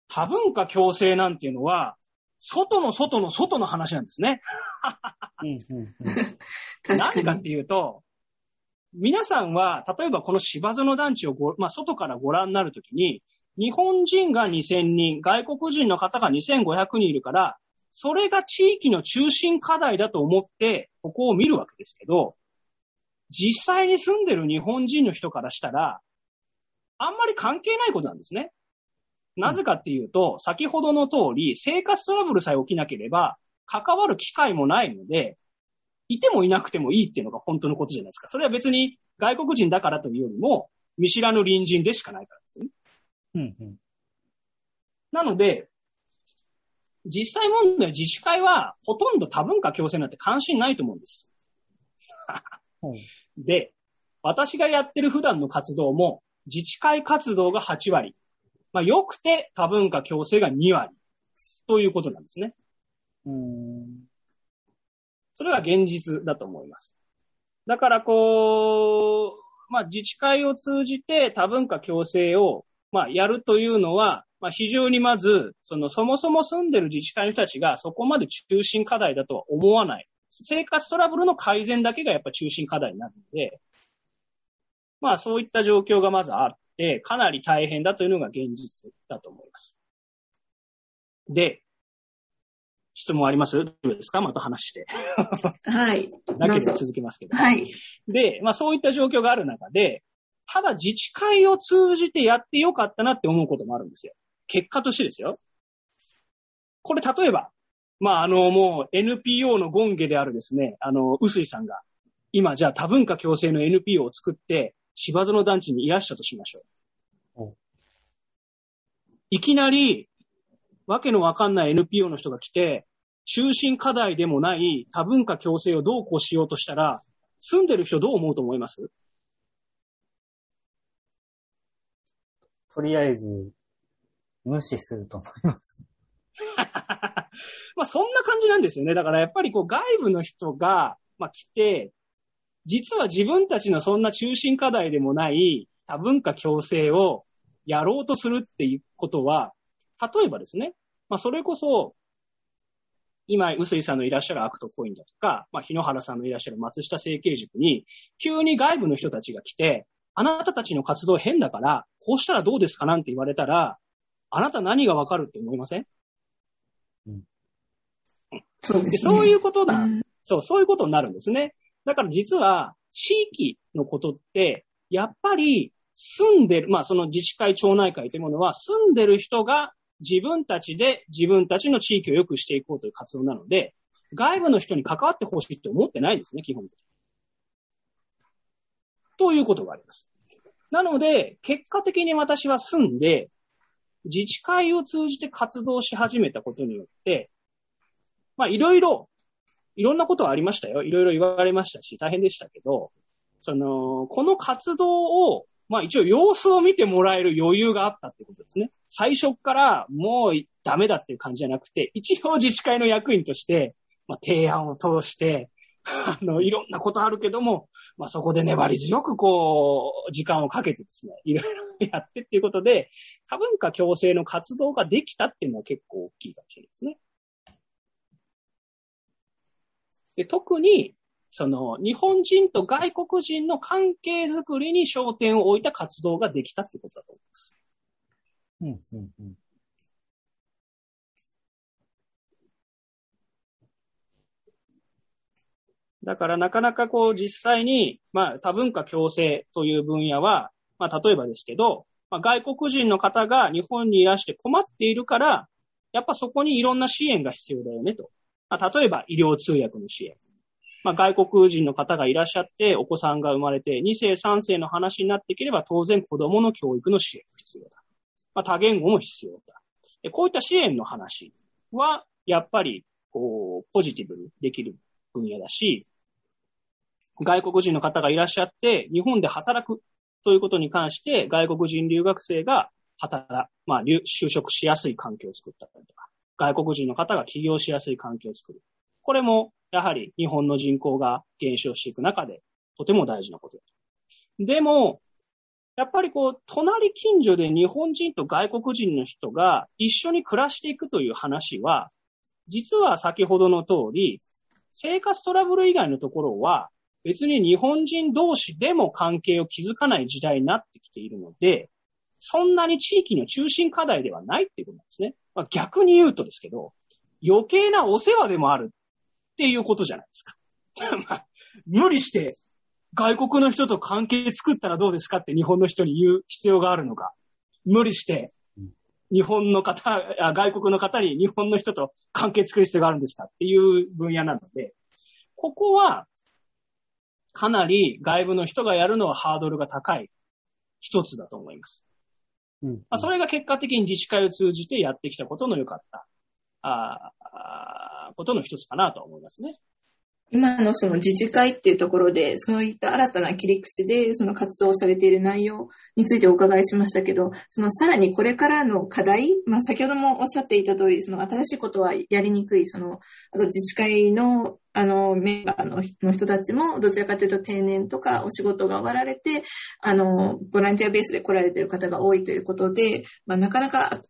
多文化共生なんていうのは、外の外の外の話なんですね。うんう。何かっていうと、皆さんは、例えばこの芝園団地をご、まあ、外からご覧になるときに、日本人が2000人、外国人の方が2500人いるから、それが地域の中心課題だと思って、ここを見るわけですけど、実際に住んでる日本人の人からしたら、あんまり関係ないことなんですね。なぜかっていうと、先ほどの通り、生活トラブルさえ起きなければ、関わる機会もないので、いてもいなくてもいいっていうのが本当のことじゃないですか。それは別に外国人だからというよりも、見知らぬ隣人でしかないからですよね。うんうんなので、実際問題、自治会はほとんど多文化共生なんて関心ないと思うんです。うんで、私がやってる普段の活動も、自治会活動が8割。まあ、よくて多文化共生が2割。ということなんですね。うんそれは現実だと思います。だからこう、まあ自治会を通じて多文化共生を、まあやるというのは、まあ非常にまず、そのそもそも住んでる自治会の人たちがそこまで中心課題だとは思わない。生活トラブルの改善だけがやっぱ中心課題になるので、まあそういった状況がまずあって、かなり大変だというのが現実だと思います。で、質問あります？どうですか？また話して。はい。だけで続けますけど。はい。で、まあそういった状況がある中で、ただ自治会を通じてやってよかったなって思うこともあるんですよ。結果としてですよ。これ例えば、まああのもう NPO の権下であるですね、あの、臼井さんが、今じゃあ多文化共生の NPO を作って、芝園団地にいらっしゃとしましょうお。いきなり、わけのわかんない NPO の人が来て、中心課題でもない多文化共生をどうこうしようとしたら、住んでる人どう思うと思います？とりあえず、無視すると思います。まあそんな感じなんですよね。だからやっぱりこう外部の人が、まあ来て、実は自分たちのそんな中心課題でもない多文化共生をやろうとするっていうことは、例えばですね、まあそれこそ、今、臼井さんのいらっしゃるアクトコインだとか、まあ、日野原さんのいらっしゃる松下整形塾に、急に外部の人たちが来て、あなたたちの活動変だから、こうしたらどうですかなんて言われたら、あなた何がわかるって思いません？でそうね。そういうことだ、うんそう、そういうことになるんですね。だから実は、地域のことって、やっぱり住んでる、まあその自治会、町内会というものは、住んでる人が自分たちで自分たちの地域を良くしていこうという活動なので、外部の人に関わってほしいって思ってないんですね、基本的に。ということがあります。なので、結果的に私は住んで、自治会を通じて活動し始めたことによって、まあいろいろ、いろんなことはありましたよ。いろいろ言われましたし、大変でしたけど、その、この活動を、まあ一応様子を見てもらえる余裕があったってことですね。最初からもうダメだっていう感じじゃなくて、一応自治会の役員として、まあ提案を通して、あの、いろんなことあるけども、まあそこで粘り強くこう、時間をかけてですね、いろいろやってっていうことで、多文化共生の活動ができたっていうのは結構大きいかもしれないですね。で、特に、その、日本人と外国人の関係づくりに焦点を置いた活動ができたってことだと思います。うん、うん、うん。だからなかなかこう実際に、まあ多文化共生という分野は、まあ例えばですけど、まあ、外国人の方が日本にいらして困っているから、やっぱそこにいろんな支援が必要だよねと。まあ、例えば医療通訳の支援。まあ、外国人の方がいらっしゃってお子さんが生まれて2世3世の話になっていければ当然子供の教育の支援が必要だ。まあ、多言語も必要だ。こういった支援の話はやっぱりこうポジティブにできる分野だし、外国人の方がいらっしゃって、日本で働くということに関して、外国人留学生が働、まあ、就職しやすい環境を作ったりとか、外国人の方が起業しやすい環境を作る。これも、やはり日本の人口が減少していく中で、とても大事なことだと。でも、やっぱりこう、隣近所で日本人と外国人の人が一緒に暮らしていくという話は、実は先ほどの通り、生活トラブル以外のところは、別に日本人同士でも関係を築かない時代になってきているので、そんなに地域の中心課題ではないっていうことなんですね。まあ、逆に言うとですけど、余計なお世話でもあるっていうことじゃないですか。ま、無理して外国の人と関係作ったらどうですかって日本の人に言う必要があるのか。無理して日本の方、外国の方に日本の人と関係作る必要があるんですかっていう分野なので、ここはかなり外部の人がやるのはハードルが高い一つだと思います。まあ、それが結果的に自治会を通じてやってきたことの良かったあことの一つかなと思いますね。今のその自治会っていうところで、そういった新たな切り口でその活動されている内容についてお伺いしましたけど、そのさらにこれからの課題、まあ先ほどもおっしゃっていた通り、その新しいことはやりにくい、その、あと自治会のあのメンバーのの人たちもどちらかというと定年とかお仕事が終わられて、あの、ボランティアベースで来られている方が多いということで、まあなかなか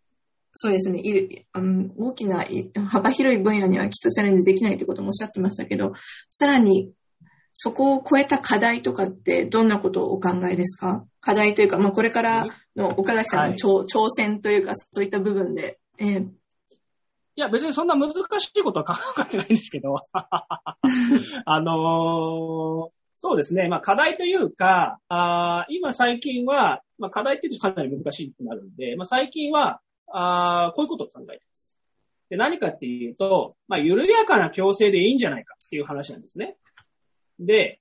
そうですね、いる、あの、大きな、幅広い分野にはきっとチャレンジできないということもおっしゃってましたけど、さらに、そこを超えた課題とかってどんなことをお考えですか？課題というか、まあ、これからの岡崎さんの挑はい、挑戦というか、そういった部分で。えー、いや、別にそんな難しいことは考えてないんですけど、あのー、そうですね。まあ、課題というか、あ今最近は、まあ、課題って言うとかなり難しいくなるんで、まあ、最近は、あこういうことを考えています。で、何かっていうと、まあ、緩やかな共生でいいんじゃないかっていう話なんですね。で、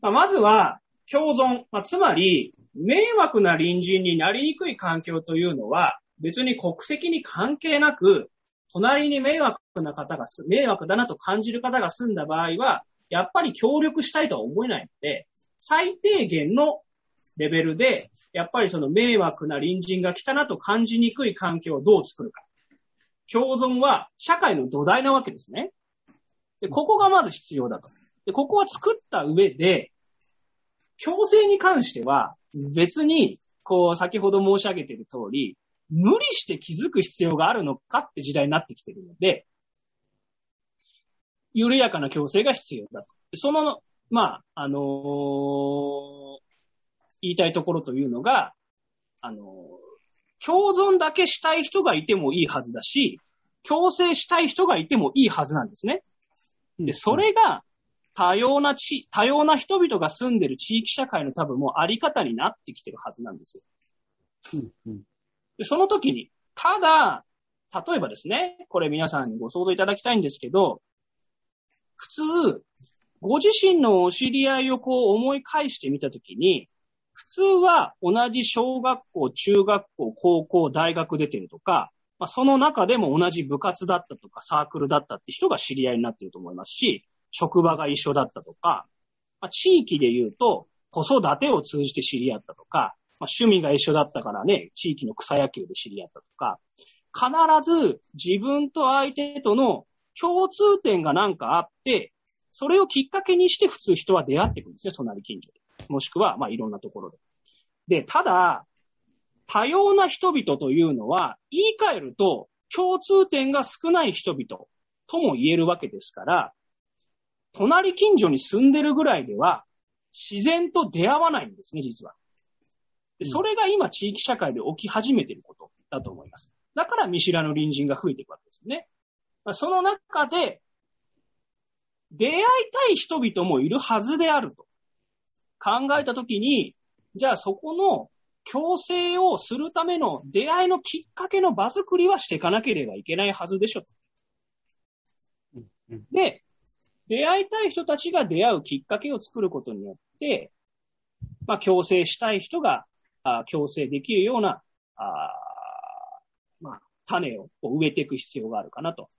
まあ、まずは、共存、まあ、つまり、迷惑な隣人になりにくい環境というのは、別に国籍に関係なく、隣に迷惑な方が、迷惑だなと感じる方が住んだ場合は、やっぱり協力したいとは思えないので、最低限のレベルで、やっぱりその迷惑な隣人が来たなと感じにくい環境をどう作るか。共存は社会の土台なわけですね。で、ここがまず必要だと。で、ここは作った上で、強制に関しては別に、こう、先ほど申し上げている通り、無理して気づく必要があるのかって時代になってきているので、緩やかな強制が必要だと。その、まあ、あのー言いたいところというのが、あの、共存だけしたい人がいてもいいはずだし、共生したい人がいてもいいはずなんですね。で、それが多様な地、多様な人々が住んでる地域社会の多分もうあり方になってきてるはずなんですよ。でその時に、ただ、例えばですね、これ皆さんにご想像いただきたいんですけど、普通、ご自身のお知り合いをこう思い返してみたときに、普通は同じ小学校、中学校、高校、大学出てるとか、まあ、その中でも同じ部活だったとかサークルだったって人が知り合いになってると思いますし、職場が一緒だったとか、まあ、地域で言うと子育てを通じて知り合ったとか、まあ、趣味が一緒だったからね、地域の草野球で知り合ったとか、必ず自分と相手との共通点がなんかあって、それをきっかけにして普通人は出会っていくんですね、隣近所で。もしくは、まあいろんなところで。で、ただ、多様な人々というのは、言い換えると共通点が少ない人々とも言えるわけですから、隣近所に住んでるぐらいでは、自然と出会わないんですね、実は。でそれが今地域社会で起き始めていることだと思います。だから見知らぬ隣人が増えていくわけですね。その中で、出会いたい人々もいるはずであると考えたときに、じゃあそこの強制をするための出会いのきっかけの場作りはしていかなければいけないはずでしょ。で、出会いたい人たちが出会うきっかけを作ることによって、まあ、強制したい人が、あ強制できるような、あまあ、種を植えていく必要があるかなと。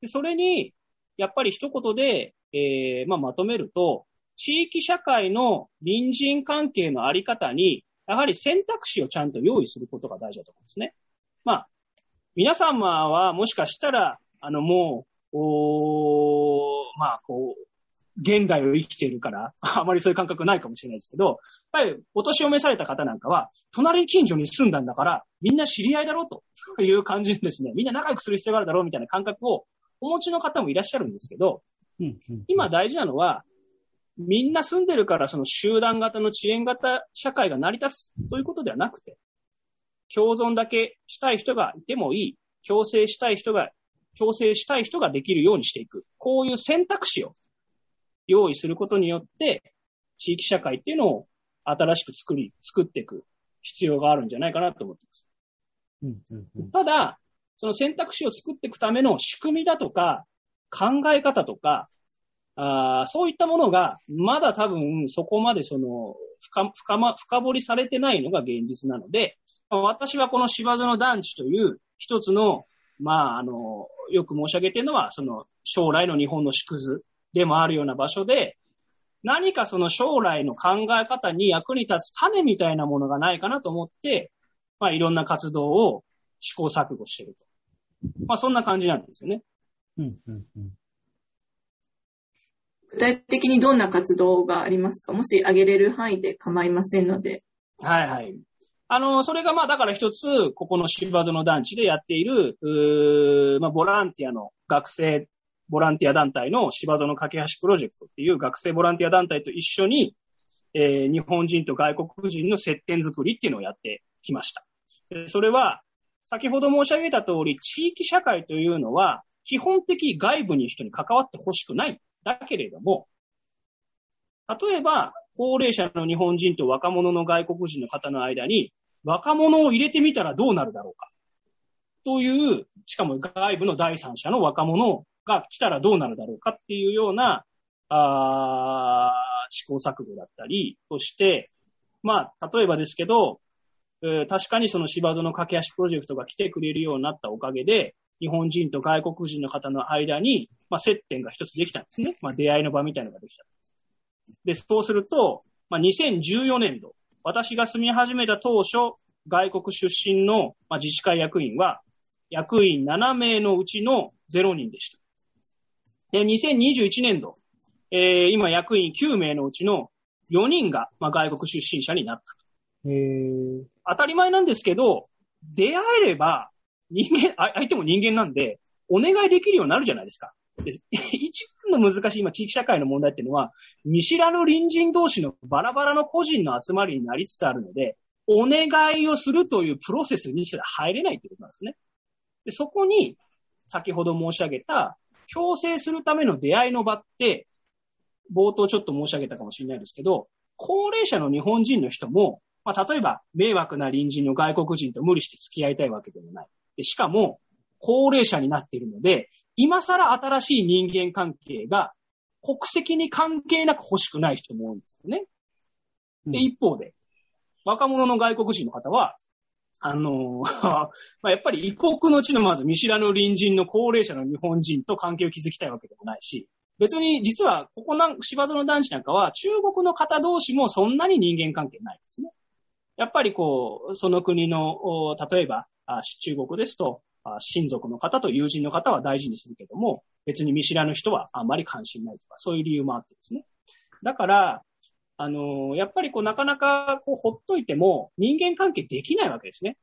でそれに、やっぱり一言で、えー、まあ、まとめると、地域社会の隣人関係のあり方に、やはり選択肢をちゃんと用意することが大事だと思うんですね。まあ、皆様はもしかしたら、あの、もう、おまあ、こう、現代を生きているから、あまりそういう感覚ないかもしれないですけど、やっぱりお年を召された方なんかは、隣近所に住んだんだから、みんな知り合いだろうという感じでですね、みんな仲良くする必要があるだろうみたいな感覚をお持ちの方もいらっしゃるんですけど、今大事なのは、みんな住んでるからその集団型の遅延型社会が成り立つということではなくて、共存だけしたい人がいてもいい、共生したい人が、共生したい人ができるようにしていく。こういう選択肢を用意することによって、地域社会っていうのを新しく作り、作っていく必要があるんじゃないかなと思ってます。うんうんうん、ただ、その選択肢を作っていくための仕組みだとか、考え方とか、あそういったものが、まだ多分そこまでその深、深ま、深掘りされてないのが現実なので、私はこの芝園団地という一つの、まあ、あの、よく申し上げてるのは、その将来の日本の縮図でもあるような場所で、何かその将来の考え方に役に立つ種みたいなものがないかなと思って、まあ、いろんな活動を試行錯誤していると。まあ、そんな感じなんですよね。うんうんうん具体的にどんな活動がありますか？もし挙げれる範囲で構いませんので。はいはい。あの、それがまあだから一つ、ここの芝園団地でやっている、うまあボランティアの学生ボランティア団体の芝園架け橋プロジェクトっていう学生ボランティア団体と一緒に、えー、日本人と外国人の接点作りっていうのをやってきました。それは、先ほど申し上げた通り、地域社会というのは、基本的外部に人に関わってほしくない。だけれども、例えば、高齢者の日本人と若者の外国人の方の間に、若者を入れてみたらどうなるだろうか。という、しかも外部の第三者の若者が来たらどうなるだろうかっていうような、あ試行錯誤だったりとして、まあ、例えばですけど、え、確かにその芝園駆け足プロジェクトが来てくれるようになったおかげで、日本人と外国人の方の間に、まあ、接点が一つできたんですね。まあ、出会いの場みたいなのができた。で、そうすると、まあ、2014年度、私が住み始めた当初、外国出身の、まあ、自治会役員は、役員7名のうちの0人でした。で、2021年度、えー、今役員9名のうちの4人が、まあ、外国出身者になったと。当たり前なんですけど、出会えれば、人間、相手も人間なんで、お願いできるようになるじゃないですか。一番の難しい今地域社会の問題っていうのは、見知らぬ隣人同士のバラバラの個人の集まりになりつつあるので、お願いをするというプロセスにすら入れないってことなんですね。でそこに、先ほど申し上げた、強制するための出会いの場って、冒頭ちょっと申し上げたかもしれないですけど、高齢者の日本人の人も、まあ、例えば、迷惑な隣人の外国人と無理して付き合いたいわけでもない。でしかも、高齢者になっているので、今更新しい人間関係が国籍に関係なく欲しくない人も多いんですよね。で、一方で、若者の外国人の方は、あの まあ、やっぱり異国の地のまず見知らぬ隣人の高齢者の日本人と関係を築きたいわけでもないし、別に実はここなん、芝園男子なんかは中国の方同士もそんなに人間関係ないですね。やっぱりこう、その国の、例えば、あ中国ですと、あ親族の方と友人の方は大事にするけども、別に見知らぬ人はあんまり関心ないとか、そういう理由もあってですね。だから、あのやっぱりこう、なかなかこう、ほっといても人間関係できないわけですね。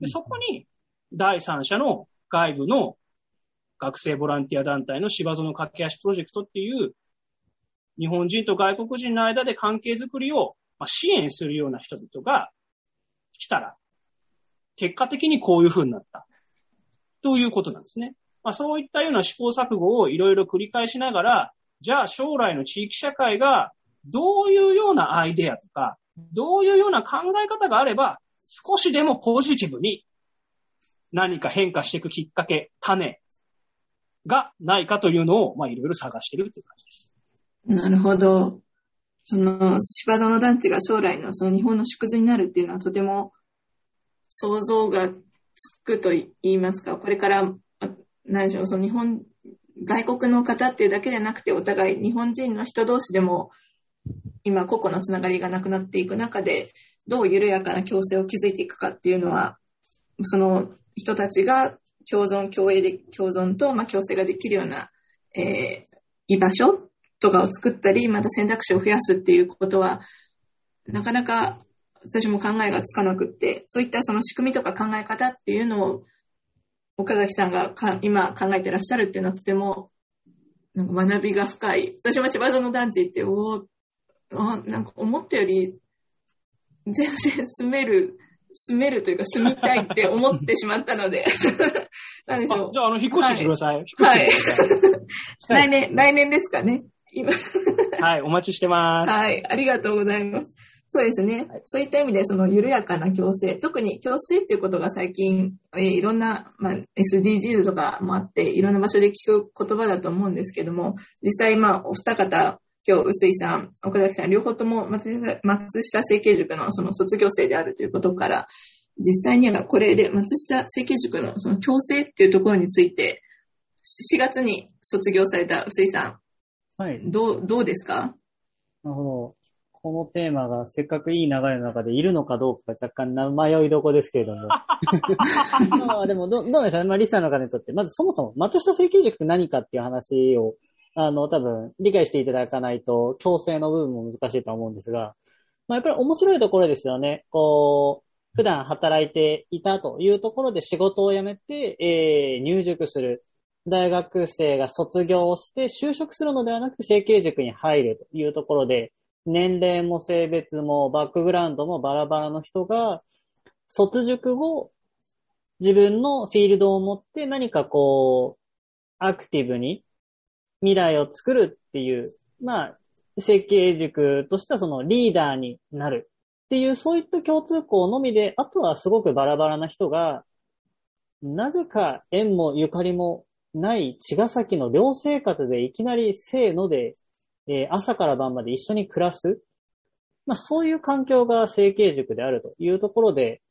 でそこに、第三者の外部の学生ボランティア団体の芝園駆け足プロジェクトっていう、日本人と外国人の間で関係づくりを支援するような人々が来たら、結果的にこういう風になった。ということなんですね。まあ、そういったような試行錯誤をいろいろ繰り返しながら、じゃあ将来の地域社会がどういうようなアイデアとか、どういうような考え方があれば、少しでもポジティブに何か変化していくきっかけ、種がないかというのを、まあ、いろいろ探してるっていう感じです。なるほど。その、芝園団地が将来のその日本の縮図になるっていうのはとても想像がつくと言いますか、これから、何でしょう、その日本、外国の方っていうだけでなくて、お互い日本人の人同士でも、今個々のつながりがなくなっていく中で、どう緩やかな共生を築いていくかっていうのは、その人たちが共存、共栄で、共存と、まあ、共生ができるような、えー居場所とかを作ったり、また選択肢を増やすっていうことは、なかなか私も考えがつかなくって、そういったその仕組みとか考え方っていうのを、岡崎さんがか今考えてらっしゃるっていうのはとても、なんか学びが深い。私も芝園団地って、おーあ、なんか思ったより、全然 住める、住めるというか住みたいって思ってしまったので、なんでしょう。あじゃあ、あの、引っ越してきてください。はい引っ越してきてください。来年、来年ですかね。今、はい、お待ちしてます。はい、ありがとうございます。そうですね。そういった意味で、その緩やかな共生、特に共生っていうことが最近、えーいろんな、まあ、SDGs とかもあって、いろんな場所で聞く言葉だと思うんですけども、実際、まあ、お二方、今日、臼井さん、岡崎さん、両方とも松下松下政経塾のその卒業生であるということから、実際にはこれで松下政経塾のその共生っていうところについて、4月に卒業された臼井さはい。ん、どう、どうですか？なるほど。このテーマがせっかくいい流れの中でいるのかどうか若干な迷いどこですけれども。まあでもど、どうでしょうね。まあリスナーの方にとって。まずそもそも松下政経塾って何かっていう話を、あの、多分理解していただかないと、強制の部分も難しいとは思うんですが、まあやっぱり面白いところですよね。こう、普段働いていたというところで仕事を辞めて、えー、入塾する。大学生が卒業して就職するのではなくて成形塾に入るというところで、年齢も性別もバックグラウンドもバラバラの人が、卒塾後、自分のフィールドを持って何かこう、アクティブに未来を作るっていう、まあ、設計塾としてはそのリーダーになるっていう、そういった共通項のみで、あとはすごくバラバラな人が、なぜか縁もゆかりもない茅ヶ崎の寮生活でいきなりせーので、えー朝から晩まで一緒に暮らす。まあそういう環境が成形塾であるというところで、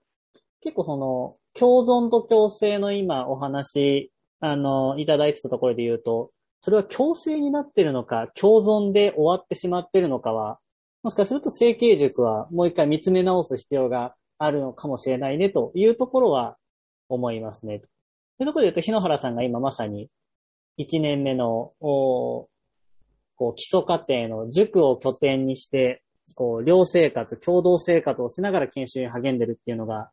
結構その、共存と共生の今お話、あの、いただいてたところで言うと、それは共生になってるのか、共存で終わってしまってるのかは、もしかすると成形塾はもう一回見つめ直す必要があるのかもしれないねというところは思いますね。というところで言うと、日野原さんが今まさに1年目の、こう基礎課程の塾を拠点にして、こう、寮生活、共同生活をしながら研修に励んでるっていうのが、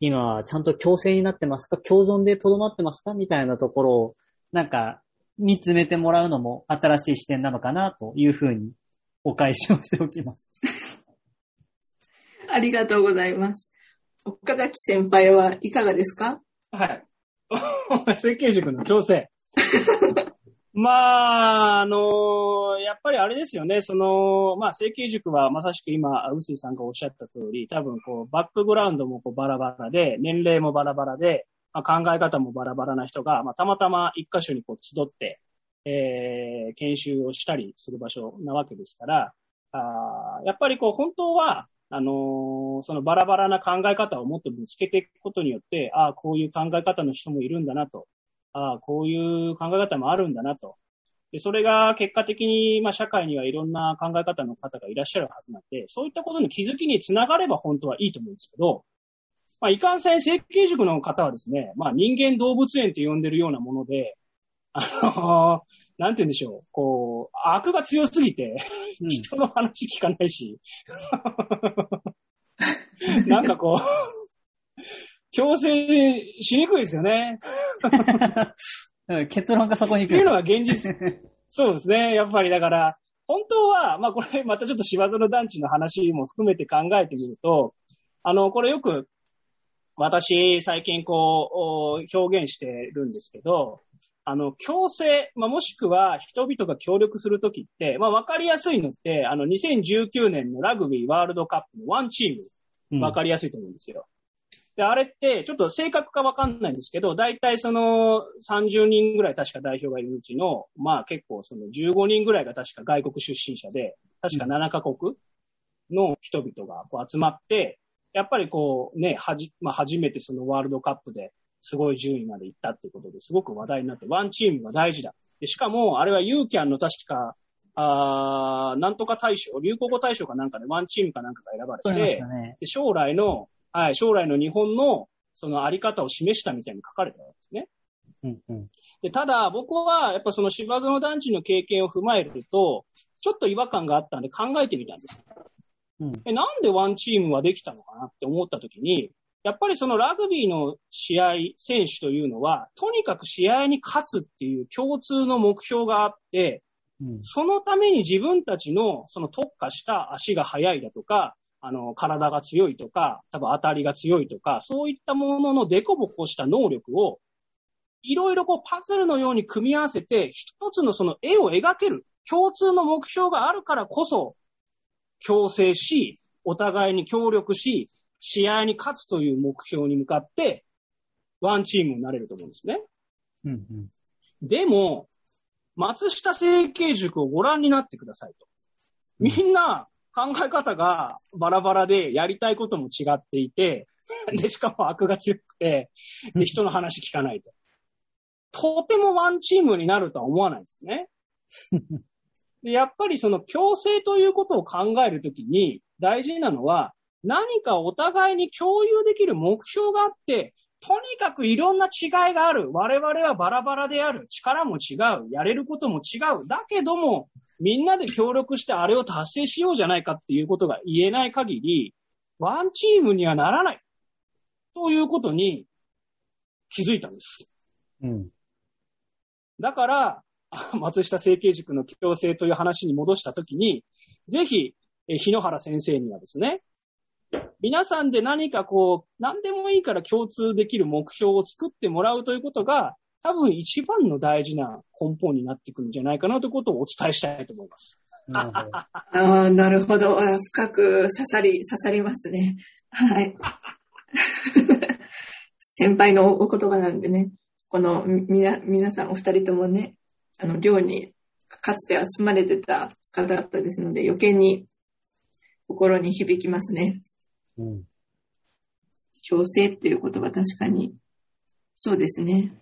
今はちゃんと共生になってますか？共存で留まってますか？みたいなところを、なんか、見つめてもらうのも新しい視点なのかなというふうにお返しをしておきます。ありがとうございます。岡崎先輩はいかがですか？はい。設計塾の強制。まあ、あのやっぱりあれですよね、その、まあ、成形塾はまさしく今、臼井さんがおっしゃった通り、多分こう、バックグラウンドもこうバラバラで、年齢もバラバラで、まあ、考え方もバラバラな人が、まあ、たまたま一箇所にこう集って、えー、研修をしたりする場所なわけですから、あやっぱりこう、本当は、あのーそのバラバラな考え方をもっとぶつけていくことによって、ああ、こういう考え方の人もいるんだなと。ああ、こういう考え方もあるんだなと。で、それが結果的に、まあ、社会にはいろんな考え方の方がいらっしゃるはずなんで、そういったことの気づきにつながれば本当はいいと思うんですけど、まあ、いかんせん設計塾の方はですね、まあ、人間動物園って呼んでるようなもので、あのなんて言うんでしょう、こう、悪が強すぎて、うん人の話聞かないし、なんかこう、強制しにくいですよね。う ん結論がそこに来る。っていうのが現実。そうですね。やっぱりだから、本当は、まあこれまたちょっと芝園団地の話も含めて考えてみると、あの、これよく私最近こうお表現してるんですけど、あの、強制、まあ、もしくは人々が協力するときって、まあ、わかりやすいのって、あの、2019年のラグビーワールドカップのワンチーム、うんわかりやすいと思うんですよ。で、あれって、ちょっと正確かわかんないんですけど、大体その30人ぐらい確か代表がいるうちの、まあ結構その15人ぐらいが確か外国出身者で、確か7カ国の人々がこう集まって、やっぱりこうね、はじ、まあ初めてそのワールドカップですごい順位まで行ったっていうことですごく話題になって、ワンチームが大事だ。でしかも、あれはユーキャンの確か、あーなんとか大賞、流行語大賞かなんかでワンチームかなんかが選ばれてね。で将来の、はい、将来の日本のそのあり方を示したみたいに書かれたわけですね。うんうん。で、ただ僕はやっぱその芝園団地の経験を踏まえると、ちょっと違和感があったんで考えてみたんです。うん。え、なんでワンチームはできたのかなって思った時に、やっぱりそのラグビーの試合、選手というのは、とにかく試合に勝つっていう共通の目標があって、うん。そのために自分たちのその特化した足が速いだとか、あの、体が強いとか、多分当たりが強いとか、そういったもののデコボコした能力を、いろいろこうパズルのように組み合わせて、一つのその絵を描ける、共通の目標があるからこそ、共生し、お互いに協力し、試合に勝つという目標に向かって、ワンチームになれると思うんですね。うんうん。でも、松下整形塾をご覧になってくださいと。みんな考え方がバラバラでやりたいことも違っていて、で、しかも悪が強くて、で、人の話聞かないと。とてもワンチームになるとは思わないですね。で、やっぱりその共生ということを考えるときに大事なのは、何かお互いに共有できる目標があって、とにかくいろんな違いがある。我々はバラバラである。力も違う。やれることも違う。だけども、みんなで協力してあれを達成しようじゃないかっていうことが言えない限り、ワンチームにはならない。ということに気づいたんです。うん。だから、あ 松下整形塾の共生という話に戻したときに、ぜひ、え日野原先生にはですね、皆さんで何かこう、何でもいいから共通できる目標を作ってもらうということが、多分一番の大事な根本になってくるんじゃないかなということをお伝えしたいと思います。なるほど。ああ、なるほど。深く刺さり、刺さりますね。はい。先輩のお言葉なんでね、このみみな、皆さんお二人ともね、あの、寮にかつて集まれてた方々ですので、余計に心に響きますね。うん。強制っていう言葉確かに、そうですね。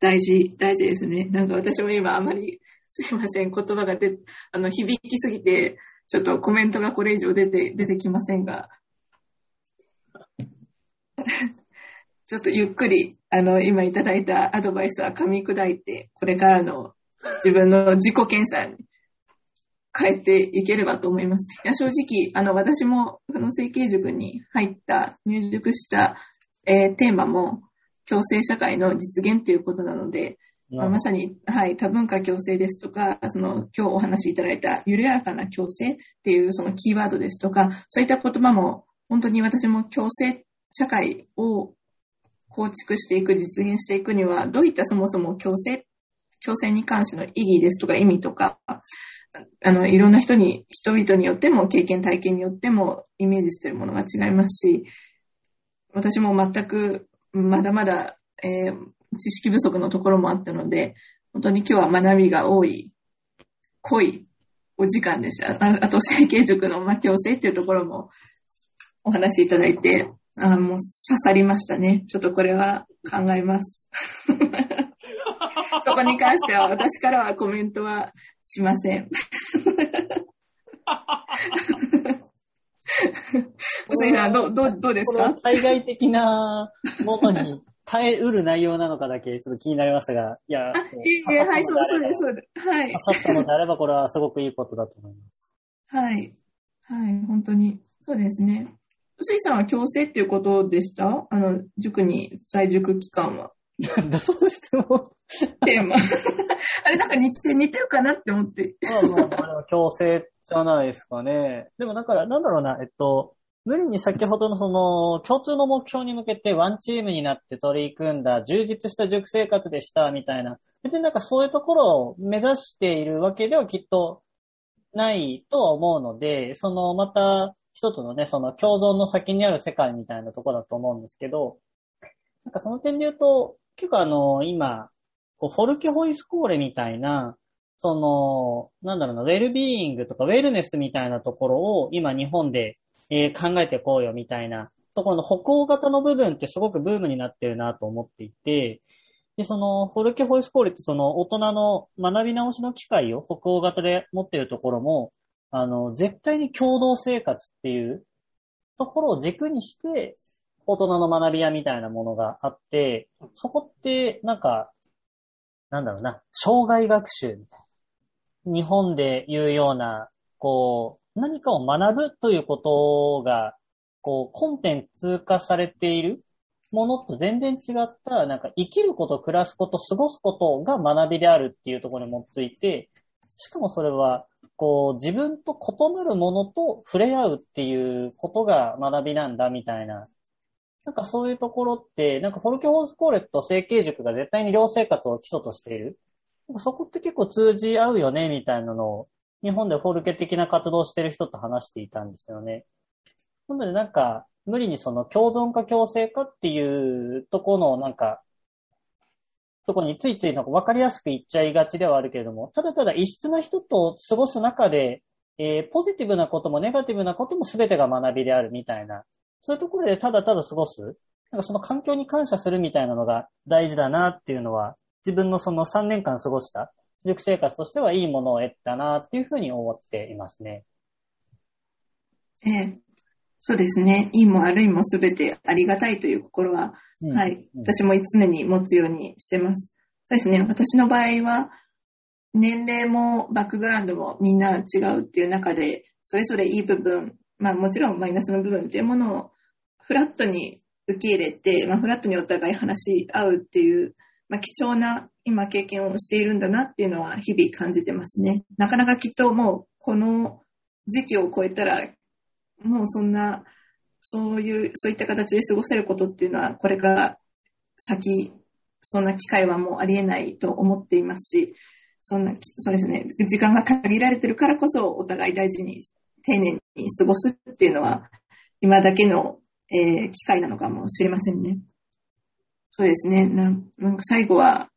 大事、大事ですね。なんか私も今あまり、すいません、言葉が出、あの、響きすぎて、ちょっとコメントがこれ以上出て、出てきませんが、ちょっとゆっくり、あの、今いただいたアドバイスは噛み砕いて、これからの自分の自己検査に変えていければと思います。いや、正直、あの、私も、あの、整形塾に入った、入塾した、えーテーマも、共生社会の実現ということなので、まあまさに、はい、多文化共生ですとか、その、今日お話しいただいた、緩やかな共生っていうそのキーワードですとか、そういった言葉も、本当に私も共生社会を構築していく、実現していくには、どういったそもそも共生、共生に関しての意義ですとか意味とか、あの、いろんな人に、人々によっても、経験体験によっても、イメージしているものが違いますし、私も全く、まだまだ、えー知識不足のところもあったので、本当に今日は学びが多い、濃いお時間でした。ああと、整形塾の、まあ、矯正っていうところもお話しいただいて、あもう刺さりましたね。ちょっとこれは考えます。そこに関しては私からはコメントはしません。うさぎさん、どう、どう、どうですか？対外的なものに耐えうる内容なのかだけちょっと気になりますが、いや、あ、いえいえ、はい、そうそうです、そうです。はい。刺さったのであれば、これはすごくいいことだと思います。はい。はい、本当に。そうですね。臼井さんは強制っていうことでした？あの、塾に在塾期間は。なんだその質問。テーマ。あれなんか似て、似てるかなって思って。まあまあ、まあでも強制じゃないですかね。でもだから、なんだろうな、えっと、無理に先ほどのその、共通の目標に向けてワンチームになって取り組んだ充実した塾生活でした、みたいな。別になんかそういうところを目指しているわけではきっとないとは思うので、そのまた一つのね、その共存の先にある世界みたいなところだと思うんですけど、なんかその点で言うと、結構あの、今、こうフォルケホイスコーレみたいな、その、なんだろうな、ウェルビーイングとかウェルネスみたいなところを今日本で、えー考えていこうよみたいなところの北欧型の部分ってすごくブームになってるなと思っていて、で、その、フォルケホイスコーレってその大人の学び直しの機会を北欧型で持ってるところも、あの、絶対に共同生活っていうところを軸にして、大人の学び屋みたいなものがあって、そこって、なんか、なんだろうな、障害学習みたいな。日本で言うような、こう、何かを学ぶということが、こう、コンテンツ化されているものと全然違った、なんか生きること、暮らすこと、過ごすことが学びであるっていうところにもついて、しかもそれは、こう、自分と異なるものと触れ合うっていうことが学びなんだみたいな。なんかそういうところって、なんかフォルケホースコーレと成形塾が絶対に寮生活を基礎としている。そこって結構通じ合うよね、みたいなのを、日本でフォルケ的な活動してる人と話していたんですよね。なのでなんか、無理にその共存か共生かっていうところのなんか、とこについついなんか分かりやすく言っちゃいがちではあるけれども、ただただ異質な人と過ごす中で、えーポジティブなこともネガティブなことも全てが学びであるみたいな、そういうところでただただ過ごす、なんかその環境に感謝するみたいなのが大事だなっていうのは、自分のその3年間過ごした塾生活としてはいいものを得たなっていうふうに思っていますね。ええそうですね。いいも悪いもすべてありがたいという心は、うんはい。うん私も常に持つようにしてます。そうですね。私の場合は、年齢もバックグラウンドもみんな違うっていう中で、それぞれいい部分、まあもちろんマイナスの部分っていうものをフラットに受け入れて、まあフラットにお互い話し合うっていう、まあ貴重な今経験をしているんだなっていうのは日々感じてますね。なかなかきっともうこの時期を超えたら、もうそんな、そういう、そういった形で過ごせることっていうのは、これから先、そんな機会はもうありえないと思っていますし、そんな、そうですね、時間が限られてるからこそ、お互い大事に、丁寧に過ごすっていうのは、今だけの、えー機会なのかもしれませんね。そうですね、なんなんか最後は、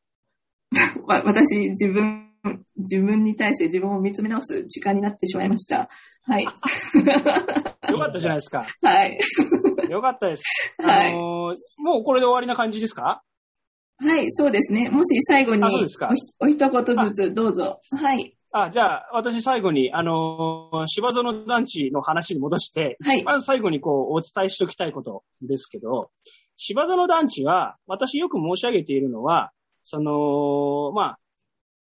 わ私、自分、自分に対して自分を見つめ直す時間になってしまいました。はい。よかったじゃないですか。はい。よかったです。はいあのーもうこれで終わりな感じですか？はい、そうですね。もし最後にあそうですかおひお一言ずつどうぞ。はい。あ、じゃあ、私最後に、あのー芝園団地の話に戻して、はい。まず最後にこう、お伝えしておきたいことですけど、芝園団地は、私よく申し上げているのは、その、まあ、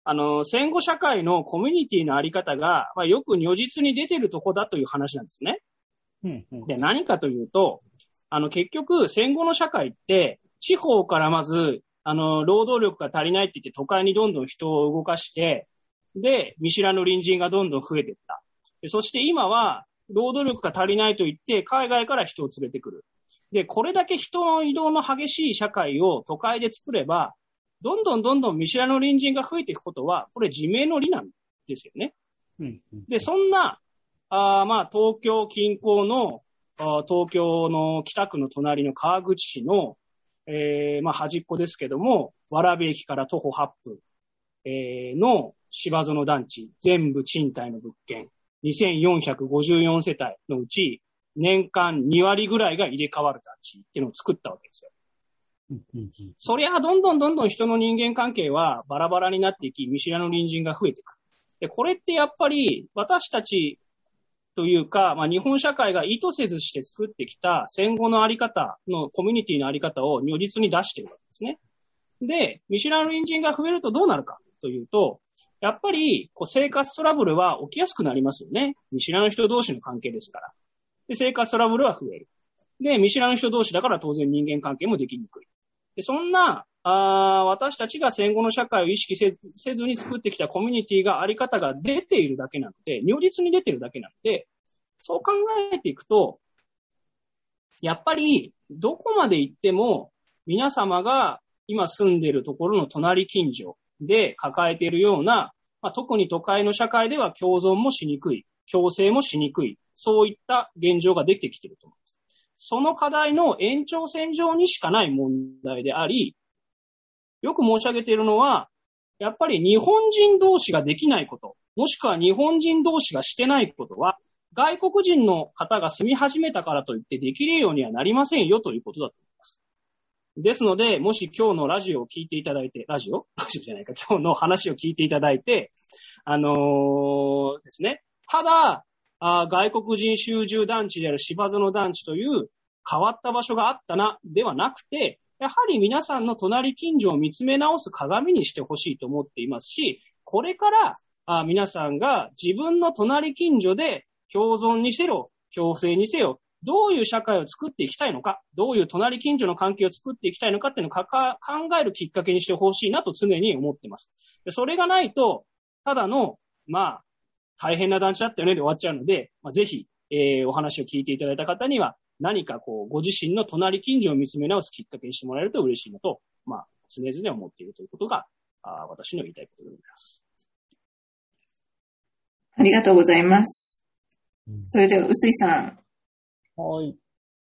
あの、戦後社会のコミュニティのあり方が、まあ、よく如実に出てるとこだという話なんですね。うんうんで、何かというと、あの、結局、戦後の社会って、地方からまず、あの、労働力が足りないって言って都会にどんどん人を動かして、で、見知らぬ隣人がどんどん増えていった。でそして今は、労働力が足りないと言って、海外から人を連れてくる。で、これだけ人の移動の激しい社会を都会で作れば、どんどんどんどん見知らぬ隣人が増えていくことは、これ自明の理なんですよね。うんうんで、そんな、あーまあ、東京近郊の、東京の北区の隣の川口市の、えーまあ、端っこですけども、蕨駅から徒歩8分、えーの芝園団地、全部賃貸の物件、2454世帯のうち、年間2割ぐらいが入れ替わる団地っていうのを作ったわけですよ。そりゃ、どんどんどんどん人の人間関係はバラバラになっていき、見知らぬ隣人が増えていく。で、これってやっぱり、私たちというか、まあ、日本社会が意図せずして作ってきた戦後のあり方のコミュニティのあり方を如実に出しているわけですね。で、見知らぬ隣人が増えるとどうなるかというと、やっぱりこう生活トラブルは起きやすくなりますよね。見知らぬ人同士の関係ですから。で、生活トラブルは増える。で、見知らぬ人同士だから当然人間関係もできにくい。で、そんな、あ私たちが戦後の社会を意識せずに作ってきたコミュニティがあり方が出ているだけなので、如実に出ているだけなので、そう考えていくと、やっぱりどこまで行っても皆様が今住んでいるところの隣近所で抱えているような、まあ、特に都会の社会では共存もしにくい、共生もしにくい、そういった現状ができてきていると思います。その課題の延長線上にしかない問題であり、よく申し上げているのは、やっぱり日本人同士ができないこと、もしくは日本人同士がしてないことは、外国人の方が住み始めたからといってできるようにはなりませんよということだと思います。ですので、もし今日のラジオを聞いていただいて、ラジオ？ラジオじゃないか、今日の話を聞いていただいて、あのー、ですね、ただ、あ外国人集中団地である芝園団地という変わった場所があったな、ではなくて、やはり皆さんの隣近所を見つめ直す鏡にしてほしいと思っていますし、これからあ皆さんが自分の隣近所で共存にせよ、共生にせよ、どういう社会を作っていきたいのか、どういう隣近所の関係を作っていきたいのかっていうのを考えるきっかけにしてほしいなと常に思っています。それがないと、ただの、まあ、大変な団地だったよねで終わっちゃうので、まあ、ぜひ、えー、お話を聞いていただいた方には、何かこう、ご自身の隣近所を見つめ直すきっかけにしてもらえると嬉しいのと、まあ、常々思っているということが、あ私の言いたいことでございます。ありがとうございます。それでは、薄井さん。はい。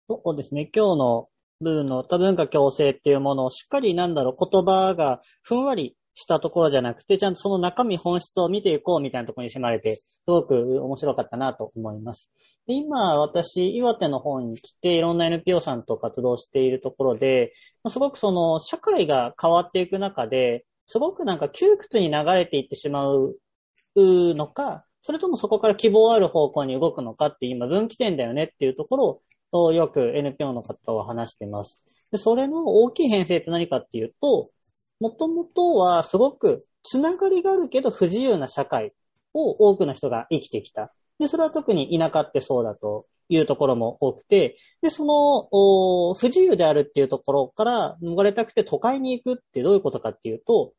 そうですね。今日の部分の多文化共生っていうものをしっかりなんだろう、言葉がふんわりしたところじゃなくて、ちゃんとその中身本質を見ていこうみたいなところにしまれて、すごく面白かったなと思います。で今、私、岩手の方に来て、いろんな NPO さんと活動しているところで、すごくその、社会が変わっていく中で、すごくなんか窮屈に流れていってしまうのか、それともそこから希望ある方向に動くのかって今分岐点だよねっていうところをよく NPO の方は話しています。で、それの大きい編成って何かっていうと、もともとはすごくつながりがあるけど不自由な社会を多くの人が生きてきた。で、それは特に田舎ってそうだというところも多くて、で、その、不自由であるっていうところから逃れたくて都会に行くってどういうことかっていうと、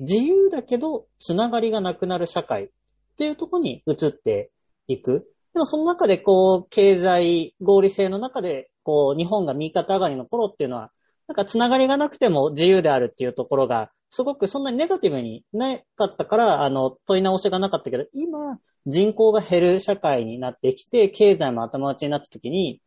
自由だけどつながりがなくなる社会っていうところに移っていく。でもその中でこう、経済合理性の中で、こう、日本が右肩上がりの頃っていうのは、なんかつながりがなくても自由であるっていうところが、すごくそんなにネガティブになかったから、あの、問い直しがなかったけど、今、人口が減る社会になってきて、経済も頭打ちになった時に、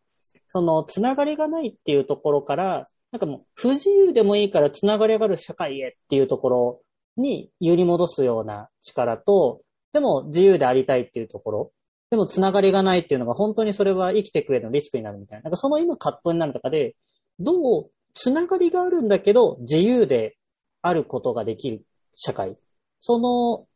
その、つながりがないっていうところから、なんかもう、不自由でもいいからつながりがある社会へっていうところに揺り戻すような力と、でも自由でありたいっていうところ。でもつながりがないっていうのが本当にそれは生きていく上のリスクになるみたいな。なんかその今葛藤になる中で、どうつながりがあるんだけど自由であることができる社会。その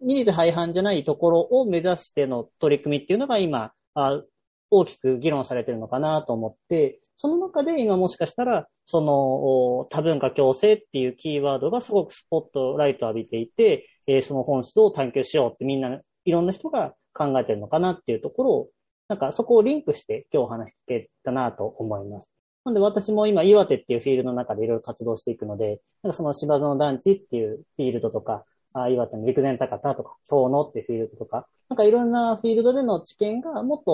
二律背反じゃないところを目指しての取り組みっていうのが今、あ大きく議論されてるのかなと思って、その中で今もしかしたら、その多文化共生っていうキーワードがすごくスポットライトを浴びていて、えー、その本質を探求しようってみんな、いろんな人が考えてるのかなっていうところを、なんかそこをリンクして今日お話してたなと思います。なんで私も今岩手っていうフィールドの中でいろいろ活動していくので、なんかその芝園団地っていうフィールドとか、あ岩手の陸前高田とか、京野っていうフィールドとか、なんかいろんなフィールドでの知見がもっと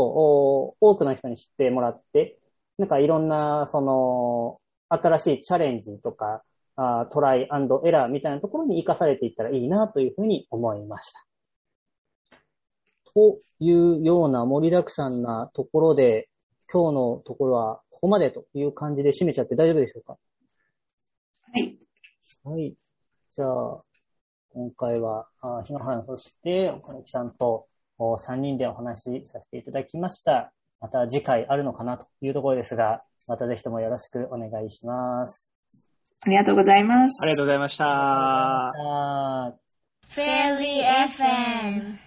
多くの人に知ってもらって、なんかいろんなその新しいチャレンジとか、あトライエラーみたいなところに活かされていったらいいなというふうに思いました。というような盛りだくさんなところで、今日のところはここまでという感じで締めちゃって大丈夫でしょうか？はい。はい。じゃあ、今回は、あ日野原そして、岡木さんと3人でお話しさせていただきました。また次回あるのかなというところですが、またぜひともよろしくお願いします。ありがとうございます。ありがとうございました。フェリー FM